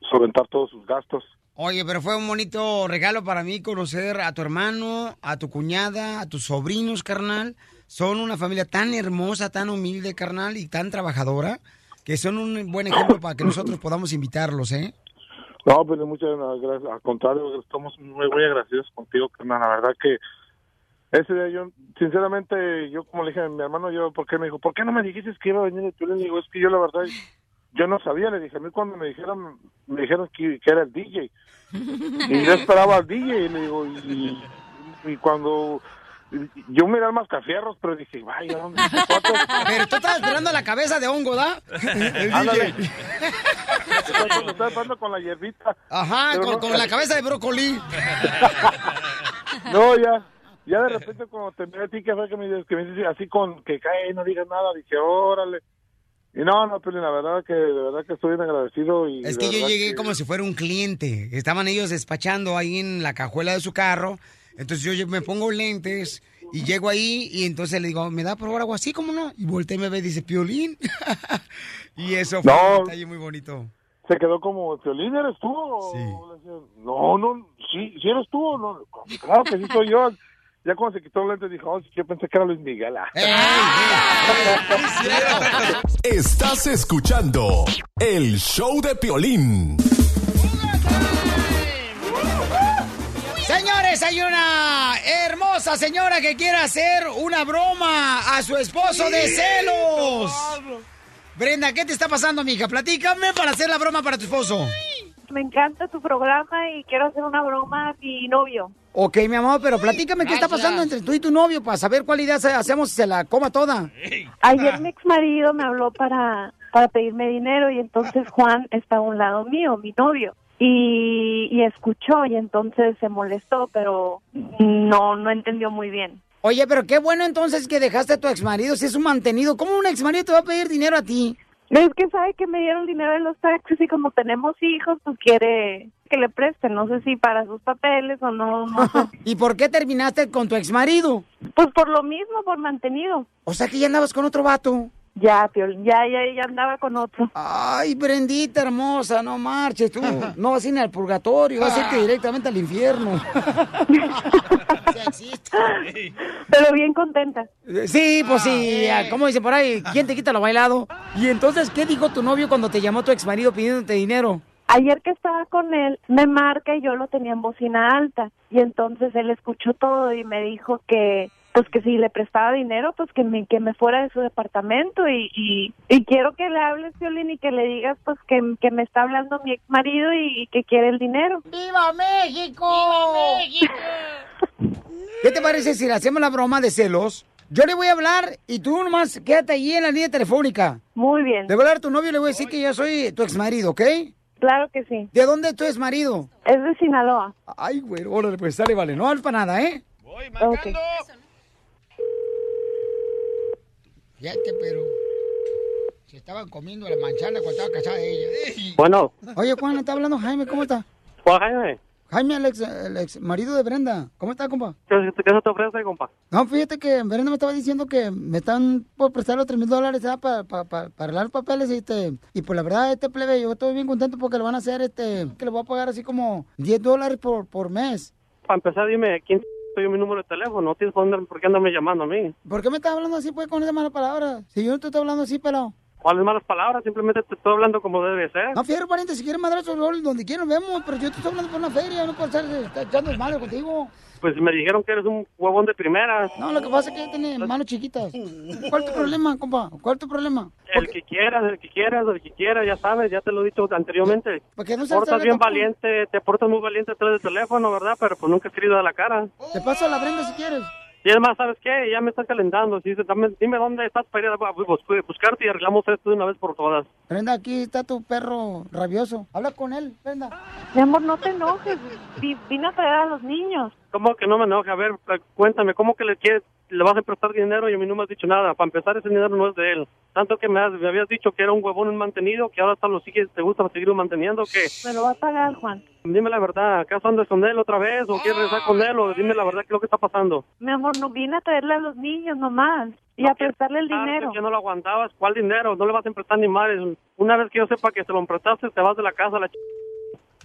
Speaker 14: solventar todos sus gastos.
Speaker 3: Oye, pero fue un bonito regalo para mí conocer a tu hermano, a tu cuñada, a tus sobrinos, carnal. Son una familia tan hermosa, tan humilde, carnal, y tan trabajadora, que son un buen ejemplo para que nosotros podamos invitarlos, ¿eh?
Speaker 14: No, pero muchas gracias. Al contrario, estamos muy, muy agradecidos contigo, carnal. La verdad que ese día yo, sinceramente, yo como le dije a mi hermano, yo, ¿por qué me dijo? ¿Por qué no me dijiste que iba a venir Piolín? Le digo, es que yo la verdad, yo no sabía. Le dije, a mí cuando me dijeron, me dijeron que, que era el DJ. Y yo esperaba al DJ, y le digo, y cuando... Yo miré al mascafierros, pero dije, vaya, ¿dónde?
Speaker 3: Pero tú estabas esperando la cabeza de hongo, ¿da?
Speaker 14: Ándale. Estaba esperando con la hierbita.
Speaker 3: Ajá,
Speaker 14: Pero
Speaker 3: con,
Speaker 14: no-
Speaker 3: con la cabeza de brócoli.
Speaker 14: No, ya, ya de repente cuando te miré a ti, que fue que me, que me dices así con que cae, no digas nada, dije, órale.
Speaker 16: Y no, no, Piolín, la verdad que, de verdad que estoy bien agradecido. Y
Speaker 3: Es que yo llegué
Speaker 16: que-
Speaker 3: como si fuera un cliente. Estaban ellos despachando ahí en la cajuela de su carro. Entonces yo me pongo lentes y llego ahí y entonces le digo, ¿me da por favor algo así? ¿Cómo no? Y volteé y me ve y dice, Piolín. y eso fue
Speaker 16: No.
Speaker 3: un detalle muy bonito.
Speaker 16: Se quedó como, Piolín, ¿eres tú? decía, No, no, sí, sí eres tú. o No, claro que sí soy yo. Ya cuando se quitó el lente dijo, oh, sí, yo pensé que era Luis Miguel. ah".
Speaker 11: Estás escuchando el show de Piolín.
Speaker 3: Señores, hay una hermosa señora que quiere hacer una broma a su esposo de celos. Brenda, ¿qué te está pasando, mija? Platícame para hacer la broma para tu esposo.
Speaker 17: Me encanta tu programa y quiero hacer una broma a mi novio.
Speaker 3: Ok, mi amor, pero platícame qué está pasando entre tú y tu novio para saber cuál idea hacemos y se la coma toda.
Speaker 17: Ayer mi ex marido me habló para, para pedirme dinero y entonces Juan está a un lado mío, mi novio. Y, y escuchó y entonces se molestó, pero no, no entendió muy bien.
Speaker 3: Oye, pero qué bueno entonces que dejaste a tu exmarido si es un mantenido. ¿Cómo un exmarido te va a pedir dinero a ti?
Speaker 17: Es que sabe que me dieron dinero en los taxis y como tenemos hijos, pues quiere que le presten. No sé si para sus papeles o no. no sé.
Speaker 3: ¿Y por qué terminaste con tu exmarido?
Speaker 17: Pues por lo mismo, por mantenido.
Speaker 3: O sea que ya andabas con otro vato.
Speaker 17: Ya, ya, ya, ya andaba con otro.
Speaker 3: Ay, Brendita hermosa, no marches tú. No vas a ir ni al purgatorio, vas a irte directamente al infierno.
Speaker 17: Pero bien contenta.
Speaker 3: Sí, pues sí, ah, ¿cómo dice por ahí? ¿Quién te quita lo bailado? Y entonces, ¿qué dijo tu novio cuando te llamó tu exmarido pidiéndote dinero?
Speaker 17: Ayer que estaba con él, me marca y yo lo tenía en bocina alta. Y entonces él escuchó todo y me dijo que, pues que si le prestaba dinero, pues que me, que me fuera de su departamento. Y, y, y quiero que le hables, Violín, y que le digas, pues que, que me está hablando mi ex marido y, y que quiere el dinero.
Speaker 3: ¡Viva México! ¡Viva México! ¿Qué te parece si le hacemos la broma de celos? Yo le voy a hablar y tú nomás quédate ahí en la línea telefónica.
Speaker 17: Muy bien.
Speaker 3: Le voy a hablar a tu novio y le voy a decir que yo soy tu exmarido, ¿ok?
Speaker 17: Claro que sí.
Speaker 3: ¿De dónde es tu exmarido?
Speaker 17: Es de Sinaloa.
Speaker 3: Ay, güey, órale, pues sale, vale. No para nada, ¿eh?
Speaker 17: Ok.
Speaker 3: Fíjate, pero... Se estaban comiendo la manzana cuando estaba casada ella.
Speaker 18: Bueno,
Speaker 3: Oye, Juan, está hablando Jaime, ¿cómo está?
Speaker 18: Juan Jaime,
Speaker 3: Jaime, el ex, el ex marido de Brenda. ¿Cómo está, compa?
Speaker 18: ¿qué, qué se te ofrece, compa?
Speaker 3: No, fíjate que Brenda me estaba diciendo que me están por prestar los tres mil dólares para, para, para, para arreglar los papeles y este, y pues la verdad, este plebe, yo estoy bien contento porque lo van a hacer, este, que le voy a pagar así como 10 dólares por, por mes.
Speaker 18: Para empezar, dime, ¿quién soy mi número de teléfono? No tienes por, qué andarme llamando a mí.
Speaker 3: ¿Por qué me estás hablando así, pues, con esa mala palabra? Si yo no te estoy hablando así, pelado.
Speaker 18: ¿Cuáles malas palabras? Simplemente te estoy hablando como debe ser.
Speaker 3: No, fierro, pariente, si quieres rol donde quieras vemos, pero yo te estoy hablando por una feria, no por estar estar echando el malo contigo.
Speaker 18: Pues me dijeron que eres un huevón de primera.
Speaker 3: No, lo que pasa es que tiene manos chiquitas. ¿Cuál es tu problema, compa? ¿Cuál es tu problema?
Speaker 18: El que quieras, el que quieras, el que quiera, ya sabes, ya te lo he dicho anteriormente.
Speaker 3: ¿Por qué no
Speaker 18: portas bien
Speaker 3: tampoco?
Speaker 18: valiente, te portas muy valiente atrás del teléfono, ¿verdad? Pero pues nunca has querido dar la cara.
Speaker 3: Te paso la Brenda si quieres.
Speaker 18: Y además, ¿sabes qué? Ya me estás calentando. Si dices, dame- dime dónde estás para ir a bus- bus- buscarte y arreglamos esto de una vez por todas.
Speaker 3: Brenda, aquí está tu perro rabioso. Habla con él, Brenda.
Speaker 17: Mi amor, no te enojes. Vi- Vine a traer a los niños.
Speaker 18: ¿Cómo que no me enoja? A ver, cuéntame, ¿cómo que le quieres, le vas a prestar dinero y a mí no me has dicho nada? Para empezar, ese dinero no es de él. Tanto que me, has- me habías dicho que era un huevón mantenido, que ahora hasta lo sigues, te gusta seguir manteniendo, que
Speaker 17: Me lo va a pagar, Juan.
Speaker 18: dime la verdad, ¿acaso andas con él otra vez o quieres regresar con él o dime la verdad qué es lo que está pasando?
Speaker 17: Mi amor, no vine a traerle a los niños nomás. Y a prestarle el dinero.
Speaker 18: que no lo aguantabas, ¿cuál dinero? No le vas a prestar ni madres. Una vez que yo sepa que se lo prestaste, te vas de la casa a la ch...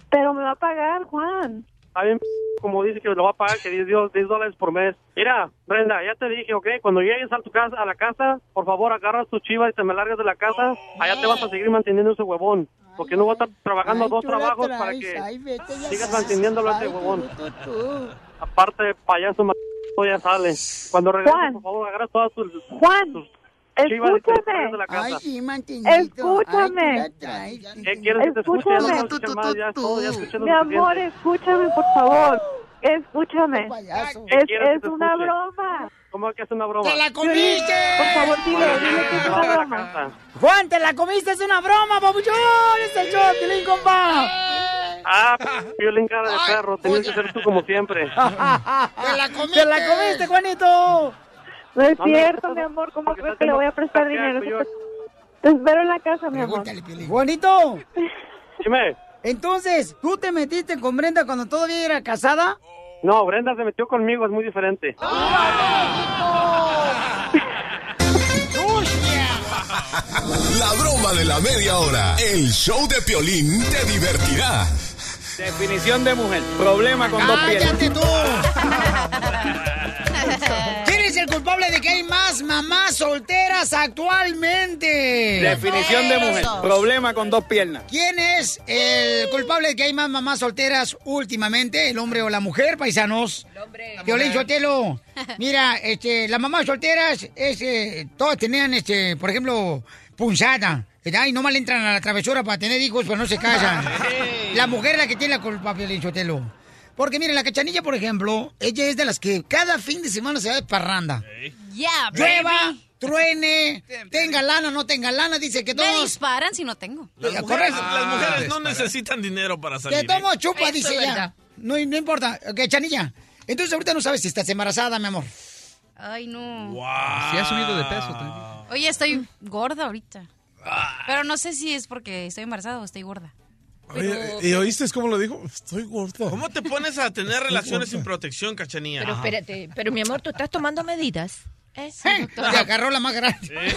Speaker 17: Pero me va a pagar, Juan.
Speaker 18: Está bien, como dice que lo va a pagar, que 10, dios- 10 dólares por mes. Mira, Brenda, ya te dije, ¿ok? Cuando llegues a tu casa, a la casa, por favor, agarras tu chiva y te me largas de la casa. Allá te vas a seguir manteniendo ese huevón. Porque no voy a estar trabajando dos
Speaker 3: tú la
Speaker 18: trabajos para
Speaker 3: traes,
Speaker 18: que
Speaker 3: ay, vete,
Speaker 18: sigas manteniéndolo a ese
Speaker 3: Ay,
Speaker 18: huevón.
Speaker 3: tú, tú, tú.
Speaker 18: Aparte, payaso, ya sale. Cuando regreses,
Speaker 17: Juan.
Speaker 18: por favor, agarras todas tus...
Speaker 17: Juan,
Speaker 18: las
Speaker 17: escúchame.
Speaker 3: Ay, sí.
Speaker 17: Escúchame.
Speaker 3: Ay, tú la traes.
Speaker 18: ¿Qué quieres que te escuche? Ya no
Speaker 17: Escúchame. Mi amor, escúchame, por favor. Escúchame.
Speaker 3: Payaso.
Speaker 18: ¿Qué
Speaker 17: Es, es una broma.
Speaker 18: ¿Cómo que es una broma?
Speaker 3: ¡Te la comiste!
Speaker 17: Por favor, dile, dile que es una broma.
Speaker 3: Juan, te la comiste, es una broma, papuchón. Es el show, Pilín, compa.
Speaker 18: Ah, violín cara de perro, tenías que ser tú como siempre.
Speaker 3: ¡Te la comiste! ¡Te la comiste, Juanito!
Speaker 17: No es cierto, mi amor. ¿Cómo crees que le voy a prestar dinero? Te espero en la casa, mi amor.
Speaker 3: Juanito.
Speaker 18: Dime.
Speaker 3: Entonces, ¿tú te metiste con Brenda cuando todavía era casada?
Speaker 18: No, Brenda se metió conmigo, es muy diferente.
Speaker 11: La broma de la media hora. El show de Piolín te divertirá.
Speaker 7: Definición de mujer. Problema con dos.
Speaker 3: ¡Cállate tú! ¿Quién es el culpable de que hay más mamás solteras actualmente?
Speaker 7: Definición de mujer. Problema con dos piernas.
Speaker 3: ¿Quién es el culpable de que hay más mamás solteras últimamente? ¿El hombre o la mujer, paisanos? El hombre. Violín Sotelo. Mira, este, las mamás solteras, este, todas tenían, este, por ejemplo, punzada. Ay, nomás le entran a la travesura para tener hijos, pero no se casan. La mujer es la que tiene la culpa, Violín Sotelo. Porque miren, la cachanilla, por ejemplo, ella es de las que cada fin de semana se va de parranda.
Speaker 6: Yeah,
Speaker 3: Llueva, truene, tenga lana, no tenga lana, dice que
Speaker 6: Me
Speaker 3: todos...
Speaker 6: disparan si no tengo.
Speaker 4: Las mujeres,
Speaker 3: correcto.
Speaker 4: las mujeres no
Speaker 3: Ah,
Speaker 4: necesitan dinero para salir.
Speaker 3: Que tomo
Speaker 4: ¿eh?
Speaker 3: chupa,
Speaker 6: Eso
Speaker 3: dice ella. No, no importa. Ok, Chanilla. Entonces ahorita no sabes si estás embarazada, mi amor.
Speaker 6: Ay, no.
Speaker 19: Sí ha subido de peso también.
Speaker 6: Oye, estoy gorda ahorita. Pero no sé si es porque estoy embarazada o estoy gorda.
Speaker 5: Oye, ¿Y oíste cómo lo dijo? Estoy gordo.
Speaker 4: ¿Cómo te pones a tener relaciones sin protección, cachanilla?
Speaker 20: Pero espérate, pero mi amor, ¿tú estás tomando medidas? ¿Eh?
Speaker 3: Te agarró la más grande.
Speaker 6: Creo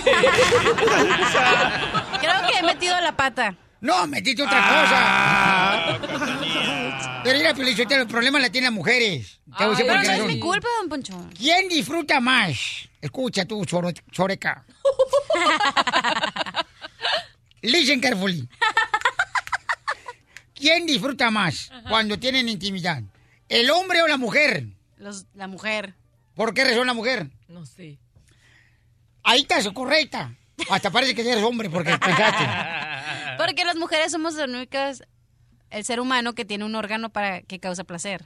Speaker 6: que he metido la pata.
Speaker 3: No, metiste otra
Speaker 4: Ah,
Speaker 3: cosa. Pero mira, Felicitero, el problema la tienen las mujeres.
Speaker 6: Pero no es mi culpa, don Poncho.
Speaker 3: ¿Quién disfruta más? Escucha tú, choreca. Listen carefully. ¿Quién disfruta más cuando tienen intimidad? ¿El hombre o la mujer?
Speaker 6: Los- la mujer.
Speaker 3: ¿Por qué razón la mujer?
Speaker 20: No sé.
Speaker 3: Ahí estás, correcta. Hasta parece que eres hombre porque pensaste.
Speaker 6: Porque las mujeres somos las únicas, el ser humano que tiene un órgano para que causa placer.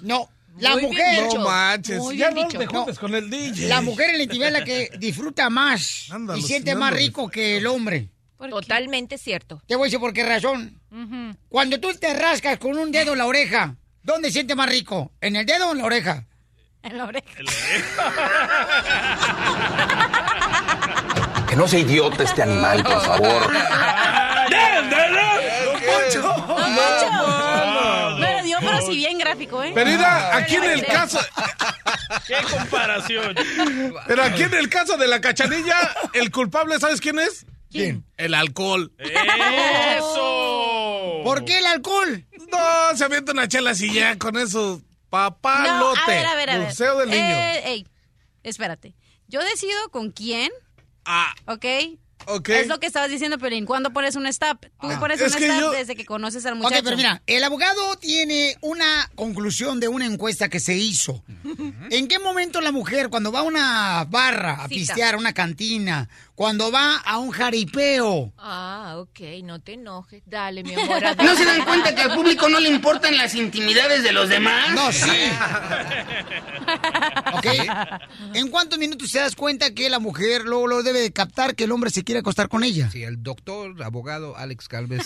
Speaker 3: No, la
Speaker 6: Muy bien
Speaker 3: mujer.
Speaker 6: dicho.
Speaker 5: No manches.
Speaker 6: Muy
Speaker 5: Ya
Speaker 6: bien
Speaker 5: no
Speaker 6: dicho.
Speaker 5: te juntes con el DJ.
Speaker 3: La mujer en la intimidad es la que disfruta más y siente más rico que el hombre.
Speaker 20: Totalmente cierto.
Speaker 3: Te voy a decir por qué razón. Cuando tú te rascas con un dedo en la oreja, ¿dónde siente más rico? ¿En el dedo o en la oreja?
Speaker 6: En la oreja.
Speaker 21: Que no sea idiota este animal, por favor.
Speaker 6: Lo dio, pero si bien gráfico, ¿eh?
Speaker 5: Pero mira, aquí en el caso,
Speaker 4: ¡Qué comparación!
Speaker 5: pero aquí en el caso de la cachanilla, el culpable, ¿sabes quién es?
Speaker 3: ¿Quién?
Speaker 5: El alcohol.
Speaker 4: ¡Eso!
Speaker 3: ¿Por qué el alcohol?
Speaker 5: No, se avienta una chela así ya con eso.
Speaker 6: No,
Speaker 5: Papalote.
Speaker 6: a ver, a ver, a ver.
Speaker 5: Museo del niño.
Speaker 6: Eh, ey, espérate. Yo decido con quién,
Speaker 5: Ah,
Speaker 6: ¿ok?
Speaker 5: ok.
Speaker 6: Es lo que estabas diciendo, Pelín. ¿Cuándo pones un stop? Tú
Speaker 5: Ah,
Speaker 6: pones
Speaker 5: es
Speaker 6: un stop
Speaker 5: yo-
Speaker 6: desde que conoces al
Speaker 3: Ok,
Speaker 6: muchacho.
Speaker 3: pero mira, el abogado tiene una conclusión de una encuesta que se hizo. ¿En qué momento la mujer, cuando va a una barra a
Speaker 20: Cita.
Speaker 3: pistear, a una cantina, cuando va a un jaripeo,
Speaker 20: Ah, ok, no te enojes. Dale, mi amor.
Speaker 22: ¿No se dan cuenta que al público no le importan las intimidades de los demás?
Speaker 3: No, sí. ¿Ok? ¿En cuántos minutos te das cuenta que la mujer luego lo debe de captar que el hombre se quiere acostar con ella?
Speaker 19: Sí, el doctor, abogado Alex Calves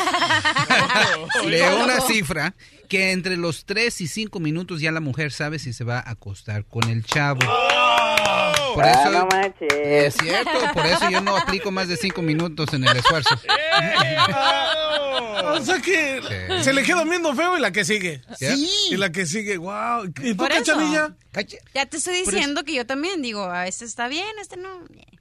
Speaker 19: le dio una cifra que entre los 3 y 5 minutos ya la mujer sabe si se va a acostar con el chavo. Por
Speaker 22: Ah,
Speaker 19: eso,
Speaker 22: no manches.
Speaker 19: es cierto, por eso yo no aplico más de 5 minutos en el esfuerzo.
Speaker 5: O sea que
Speaker 19: Sí.
Speaker 5: se le queda viendo feo y la que sigue.
Speaker 3: Sí.
Speaker 5: Y la que sigue, wow. ¿Y tú,
Speaker 6: Por eso.
Speaker 5: cachanilla?
Speaker 6: Ya te estoy diciendo que yo también digo, a este está bien, este no.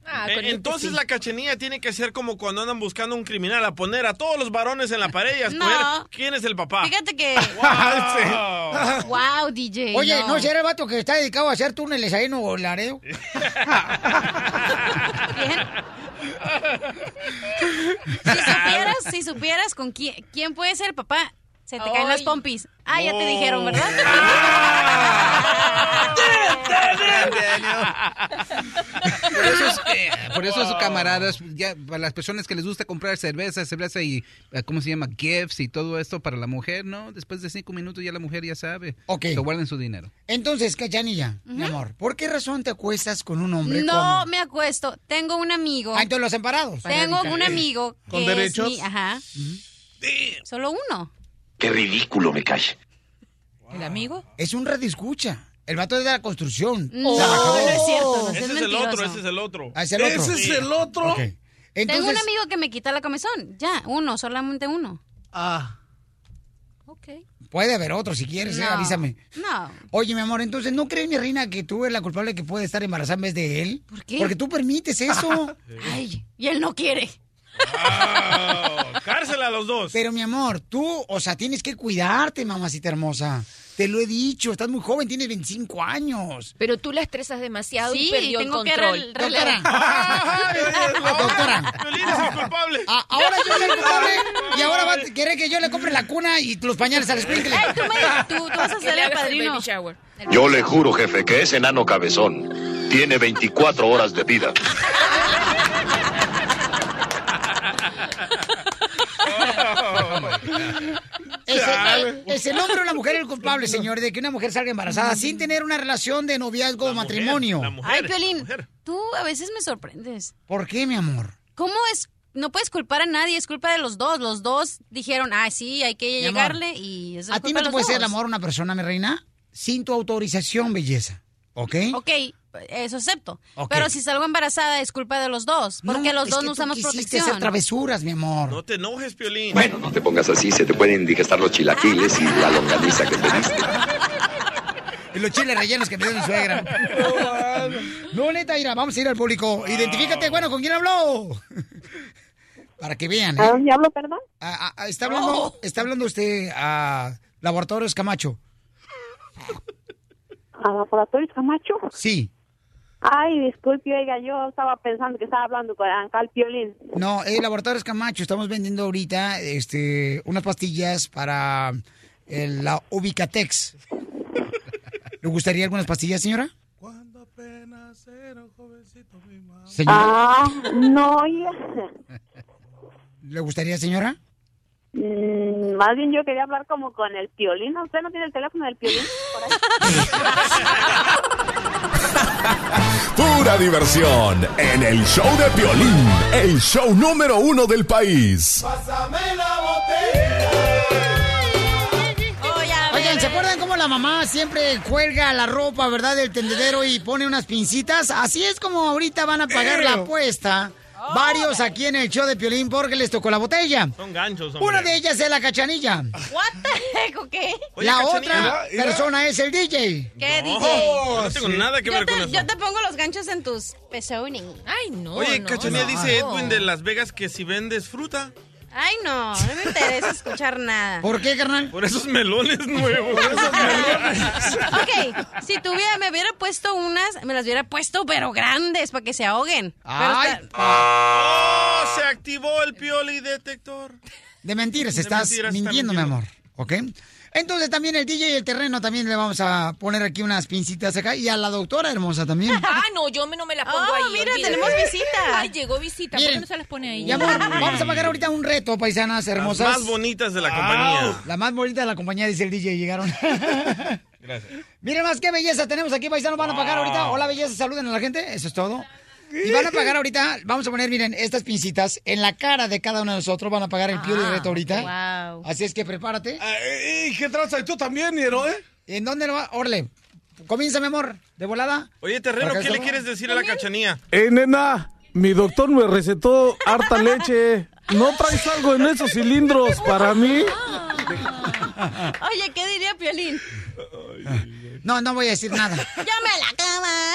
Speaker 20: Ah,
Speaker 4: Eh, Entonces
Speaker 20: sí.
Speaker 4: la cachanilla tiene que ser como cuando andan buscando un criminal, a poner a todos los varones en la pared y a escoger
Speaker 6: No.
Speaker 4: quién es el papá.
Speaker 6: Fíjate que.
Speaker 4: Wow.
Speaker 6: wow, DJ.
Speaker 3: Oye,
Speaker 6: no.
Speaker 3: ¿no será el vato que está dedicado a hacer túneles ahí en Nuevo Laredo?
Speaker 6: Si supieras, si supieras con quién, quién puede ser el papá, se te caen las pompis. Ah, ya te dijeron, ¿verdad?
Speaker 19: Por eso, es, eh, por eso sus camaradas, ya, para las personas que les gusta comprar cerveza, cerveza y, eh, ¿cómo se llama? Gifts y todo esto para la mujer, ¿no? Después de cinco minutos ya la mujer ya sabe.
Speaker 3: Ok.
Speaker 19: Que guarden su dinero.
Speaker 3: Entonces, Cachanilla, mi amor, ¿por qué razón te acuestas con un hombre
Speaker 6: No me acuesto. Tengo un amigo.
Speaker 3: Ah, entonces los separados.
Speaker 6: Tengo un amigo que
Speaker 5: ¿Con
Speaker 6: es
Speaker 5: derechos?
Speaker 6: mi- ajá. Solo uno.
Speaker 21: Qué ridículo me cae.
Speaker 20: ¿El amigo?
Speaker 3: Es un red escucha. El vato es de la construcción.
Speaker 6: No, no es cierto. No
Speaker 4: Ese
Speaker 6: seas
Speaker 4: es el otro, ese es el otro.
Speaker 3: Ah, es el otro.
Speaker 5: Ese es el otro.
Speaker 3: Ok.
Speaker 6: Tengo
Speaker 3: Entonces,
Speaker 6: un amigo que me quita la comezón. Ya, uno, solamente uno.
Speaker 5: Ah.
Speaker 6: Ok.
Speaker 3: puede haber otro si quieres, eh,
Speaker 6: No.
Speaker 3: avísame.
Speaker 6: No.
Speaker 3: Oye, mi amor, entonces, ¿no crees, mi reina, que tú eres la culpable que puede estar embarazada en vez de él? ¿Por
Speaker 6: qué?
Speaker 3: Porque tú permites eso.
Speaker 6: Ay, y él no quiere.
Speaker 4: Cárcel a los dos.
Speaker 3: Pero, mi amor, tú, o sea, tienes que cuidarte, mamacita hermosa. Te lo he dicho, estás muy joven, tienes 25 años.
Speaker 20: Pero tú la estresas demasiado
Speaker 6: Sí,
Speaker 20: y perdió el
Speaker 6: tengo que
Speaker 20: control.
Speaker 6: rel-
Speaker 3: Doctora. Doctora.
Speaker 4: Piolín es el culpable.
Speaker 3: a- ahora yo soy el culpable y ahora va a querer que yo le compre la cuna y los pañales al sprinkle.
Speaker 6: Ey, tú, me, tú, tú vas a
Speaker 20: Que
Speaker 6: ser el
Speaker 20: el
Speaker 6: padrino.
Speaker 20: baby shower.
Speaker 21: Yo le juro, jefe, que ese enano cabezón tiene 24 horas de vida.
Speaker 3: Es el, es el hombre o la mujer el culpable, señor, de que una mujer salga embarazada sin tener una relación de noviazgo o matrimonio.
Speaker 6: Ay, Piolín, tú a veces me sorprendes.
Speaker 3: ¿Por qué, mi amor?
Speaker 6: ¿Cómo es? No puedes culpar a nadie, es culpa de los dos. Los dos dijeron, ah, sí, hay que
Speaker 3: Mi amor,
Speaker 6: llegarle y es
Speaker 3: A ti no te puede ser el amor a una persona, mi reina, sin tu autorización, belleza. ¿Ok?
Speaker 6: Ok, eso acepto. Pero si salgo embarazada es culpa de los dos, porque
Speaker 3: No,
Speaker 6: los
Speaker 3: es
Speaker 6: dos
Speaker 3: que
Speaker 6: no usamos protección.
Speaker 3: hacer travesuras, mi amor.
Speaker 4: No te enojes, Piolín.
Speaker 21: Bueno, no te pongas así, se te pueden indigestar los chilaquiles y la longaniza que pediste.
Speaker 3: Y los chiles rellenos que me dio mi suegra. No, neta, mira, vamos a ir al público. Identifícate, bueno, ¿con quién habló? Para que vean. ¿eh?
Speaker 17: ¿A dónde hablo, perdón?
Speaker 3: Ah, ah, está, hablando, está hablando usted a Laboratorios Camacho.
Speaker 17: ¿A Laboratorios Camacho?
Speaker 3: Sí.
Speaker 17: Ay, disculpe, oiga, yo estaba pensando que estaba hablando con Ancal Piolín.
Speaker 3: No, eh, Laboratorios Camacho, estamos vendiendo ahorita este, unas pastillas para el- la Ubicatex. ¿Le gustaría algunas pastillas, señora? Señora,
Speaker 17: Ah, no, oiga.
Speaker 3: ¿le gustaría, señora?
Speaker 17: Mm, más bien yo quería hablar como con el Piolín. ¿Usted no tiene el teléfono del Piolín? Por ahí.
Speaker 11: Pura diversión en el show de Piolín, el show número uno del país.
Speaker 3: Oigan, ¿se acuerdan cómo la mamá siempre cuelga la ropa, verdad, del tendedero y pone unas pincitas? Así es como ahorita van a pagar la apuesta. Varios aquí en el show de Piolín porque les tocó la botella.
Speaker 4: Son ganchos, hombre.
Speaker 3: Una de ellas es la cachanilla.
Speaker 6: What the heck, ¿ok?
Speaker 4: Oye,
Speaker 3: la otra persona es el DJ.
Speaker 6: ¿Qué
Speaker 4: No,
Speaker 6: DJ?
Speaker 4: yo no tengo nada que
Speaker 6: yo
Speaker 4: ver
Speaker 6: te,
Speaker 4: con eso.
Speaker 6: Yo te pongo los ganchos en tus pezones.
Speaker 20: Ay, no.
Speaker 4: Oye,
Speaker 20: no,
Speaker 4: Cachanilla
Speaker 20: no.
Speaker 4: dice Edwin de Las Vegas que si vendes fruta.
Speaker 6: Ay, no, no me interesa escuchar nada.
Speaker 3: ¿Por qué, carnal?
Speaker 4: Por esos melones nuevos.
Speaker 6: Ok, si tuviera, me hubiera puesto unas, me las hubiera puesto, pero grandes, para que se ahoguen.
Speaker 3: Ay.
Speaker 6: está-
Speaker 4: ¡Oh! Se activó el pioli detector.
Speaker 3: De mentiras,
Speaker 4: De
Speaker 3: estás
Speaker 4: mentiras,
Speaker 3: mintiendo, mi amor. ¿Ok? Entonces también el DJ y el terreno también le vamos a poner aquí unas pincitas acá. Y a la doctora hermosa también.
Speaker 20: Ah, no, yo me- no me la pongo
Speaker 6: Oh,
Speaker 20: ahí.
Speaker 6: mira,
Speaker 20: olvídate.
Speaker 6: tenemos visita.
Speaker 20: Ay, llegó visita. ¿Por
Speaker 3: Miren,
Speaker 20: qué no se las pone ahí?
Speaker 3: Mi amor, vamos a pagar ahorita un reto, paisanas
Speaker 4: Las
Speaker 3: hermosas.
Speaker 4: más bonitas de la compañía.
Speaker 3: La más bonita de la compañía, dice el DJ, llegaron.
Speaker 4: Gracias.
Speaker 3: Miren más qué belleza tenemos aquí, paisanos. Van a pagar ahorita. Hola, belleza, saluden a la gente. Eso es todo. Y van a pagar ahorita, vamos a poner, miren, estas pincitas en la cara de cada uno de nosotros. Van a pagar el pio de reto ahorita.
Speaker 6: Wow.
Speaker 3: Así es que prepárate.
Speaker 5: Ah, eh, eh, ¿Qué traza? ¿Y tú también, Niero, eh?
Speaker 3: ¿En dónde lo va? Orle, comienza, mi amor, de volada.
Speaker 4: Oye, Terreno, ¿qué le quieres decir a la cachanía?
Speaker 5: Eh, nena, mi doctor me recetó harta leche. ¿No traes algo en esos cilindros para mí?
Speaker 6: Oye, ¿qué diría Piolín?
Speaker 3: No, no voy a decir nada.
Speaker 6: ¡Llame a la cama!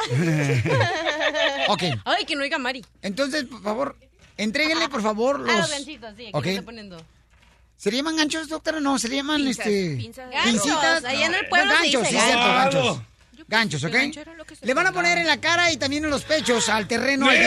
Speaker 3: ok,
Speaker 6: Ay, que no oiga Mari.
Speaker 3: entonces, por favor, entréguenle, por favor, los...
Speaker 6: Ah, los ganchitos, sí, aquí
Speaker 3: Ok.
Speaker 6: lo está poniendo.
Speaker 3: ¿Se le llaman ganchos, doctora? No, se le llaman,
Speaker 20: Pinzas,
Speaker 3: este...
Speaker 20: pinzas.
Speaker 6: Ganchos, allá en el pueblo se
Speaker 3: ganchos,
Speaker 6: dice
Speaker 3: sí, cierto,
Speaker 5: ganchos.
Speaker 3: Ganchos. ¿ok?
Speaker 20: gancho era lo que se
Speaker 3: Le van a poner en la cara y también en los pechos al terreno al.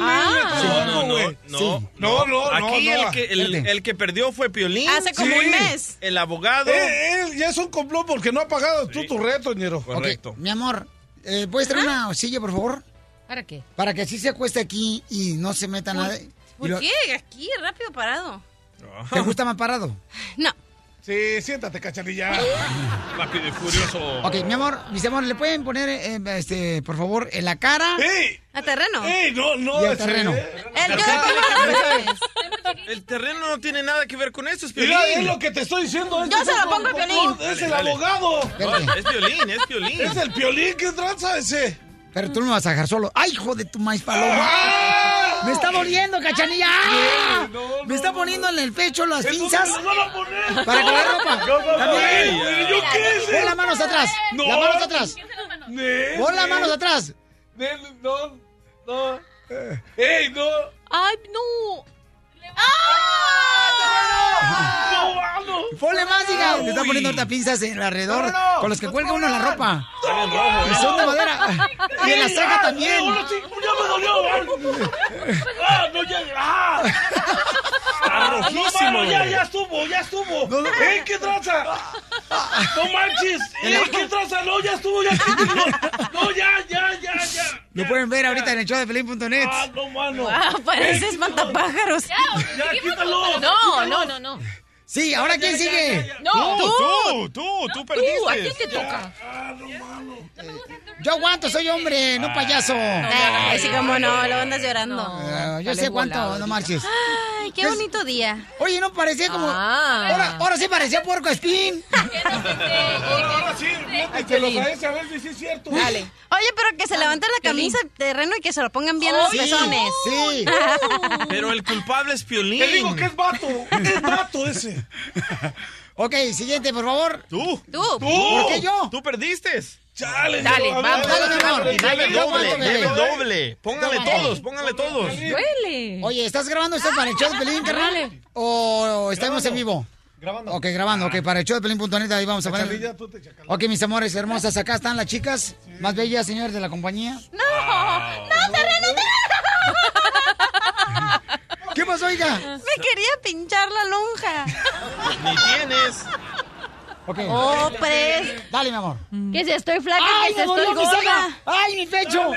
Speaker 6: Ah.
Speaker 4: No, no, no,
Speaker 5: güey.
Speaker 4: no,
Speaker 3: Sí.
Speaker 5: No, no, no,
Speaker 4: Aquí
Speaker 5: no.
Speaker 4: el, que, el,
Speaker 3: Espérate.
Speaker 4: el que perdió fue Piolín.
Speaker 6: Hace como
Speaker 5: Sí.
Speaker 6: un mes.
Speaker 4: El abogado.
Speaker 5: Eh, eh, ya es un complot porque no ha pagado tú tu reto.
Speaker 3: Ok,
Speaker 4: Correcto.
Speaker 3: mi amor, eh, ¿puedes traer una silla, por favor?
Speaker 20: ¿Para qué?
Speaker 3: Para que así se acueste aquí y no se meta nada.
Speaker 6: ¿Por
Speaker 3: lo-
Speaker 6: qué? Aquí, rápido parado.
Speaker 3: ¿Te gusta más parado?
Speaker 6: No.
Speaker 5: Sí, siéntate, cachanilla.
Speaker 4: Rápido y furioso.
Speaker 3: Ok, mi amor, mis amores, ¿le pueden poner, eh, este, por favor, en la cara?
Speaker 5: ¡Ey!
Speaker 6: A terreno.
Speaker 5: ¡Ey! No, no.
Speaker 3: Y al terreno.
Speaker 6: El, yo los
Speaker 4: El terreno no tiene nada que ver con eso, es Piolín.
Speaker 5: Mira, es lo que te estoy diciendo.
Speaker 6: Yo
Speaker 5: este
Speaker 6: se
Speaker 5: es
Speaker 6: lo pongo a Piolín.
Speaker 5: Es
Speaker 4: Dale,
Speaker 5: el
Speaker 4: dale.
Speaker 5: abogado.
Speaker 4: No, es Piolín, es Piolín.
Speaker 5: Es el piolín que tranza ese.
Speaker 3: Pero tú no me vas a dejar solo. ¡Ay, hijo de tu maíz paloma!
Speaker 5: ¡Ah!
Speaker 3: Me está doliendo, cachanilla. ¡Ah! Me está poniendo en el pecho las pinzas. Para comer ropa. También.
Speaker 13: ¿Yo qué sé?
Speaker 3: Pon las manos atrás.
Speaker 13: No.
Speaker 3: Las manos atrás. Pon las manos atrás.
Speaker 5: No, no. ¡Ey, no!
Speaker 20: ¡Ay, no!
Speaker 3: Ponle más, hija. Te está
Speaker 13: Uy.
Speaker 3: poniendo ahorita pinzas en alrededor
Speaker 13: No, no, no.
Speaker 3: con los que cuelga uno la ropa.
Speaker 4: Rojo,
Speaker 3: Y
Speaker 4: ¿eh?
Speaker 3: son de madera. Y en la ceja
Speaker 13: ah,
Speaker 3: también.
Speaker 13: ya me dolió. Ah, no, ya, ah.
Speaker 4: Está rojísimo.
Speaker 13: No, mano, ya, ya estuvo, ya estuvo. ¡Ey, qué tranza! ¡No manches! ¡Ey, qué tranza! ¡No, ya estuvo, ya estuvo! ¡No, ya, ya, ya, ya!
Speaker 3: Lo pueden ver ahorita en el show de Pelín.net.
Speaker 13: ¡Ah, no, mano!
Speaker 6: Ah, parece espantapájaros.
Speaker 13: ¡Ya, quítalo!
Speaker 20: No, no, no, no.
Speaker 3: Sí, ¿ahora quién sigue?
Speaker 20: No,
Speaker 4: Tú,
Speaker 20: tú.
Speaker 4: tú, tú, tú
Speaker 20: Tú, ¿a quién
Speaker 4: perdiste.
Speaker 20: te toca?
Speaker 3: Yo aguanto, soy hombre, no payaso.
Speaker 6: Ay, sí, como no, lo andas llorando.
Speaker 3: Ah, yo sé cuánto,
Speaker 20: volado,
Speaker 3: no marches.
Speaker 6: Ay, qué bonito día.
Speaker 3: Oye, no parecía como.
Speaker 20: Ah.
Speaker 3: Ahora, ahora sí parecía puerco espín.
Speaker 5: Ahora sí,
Speaker 20: Piolín.
Speaker 5: a ese a ver si sí es cierto.
Speaker 20: Dale.
Speaker 6: Oye, pero que se levanten la camisa de terreno y que se lo pongan bien en los
Speaker 3: Sí,
Speaker 6: pezones.
Speaker 3: Sí.
Speaker 4: Pero el culpable es Piolín.
Speaker 5: Te digo que es vato. Es vato ese.
Speaker 3: Ok, siguiente, por favor.
Speaker 4: Tú.
Speaker 6: Tú.
Speaker 3: ¿Por qué yo?
Speaker 4: Tú perdiste.
Speaker 5: Chale,
Speaker 20: Dale, vamos.
Speaker 3: Dale, mi amor. Dale,
Speaker 4: doble, debe doble. Póngale
Speaker 3: Dale.
Speaker 4: todos, póngale todos.
Speaker 20: Duele.
Speaker 3: Oye, ¿estás grabando esto para el show de Pelín, carnal?
Speaker 20: Dale.
Speaker 3: ¿O estamos en vivo?
Speaker 5: Grabando.
Speaker 3: Ok, grabando, ok, para el show de Pelín.net ahí vamos a poner. Ok, mis amores hermosas, acá están las chicas más bellas, señores de la compañía.
Speaker 6: No, no, terreno, terreno.
Speaker 3: ¿Qué pasó, hija?
Speaker 6: Me quería pinchar la lonja.
Speaker 4: Ni tienes.
Speaker 3: Ok.
Speaker 6: Oh, pues.
Speaker 3: Dale, mi amor.
Speaker 6: Que si estoy flaca,
Speaker 3: ¡Ay,
Speaker 6: que si estoy gorda.
Speaker 3: ¡Ay, mi pecho!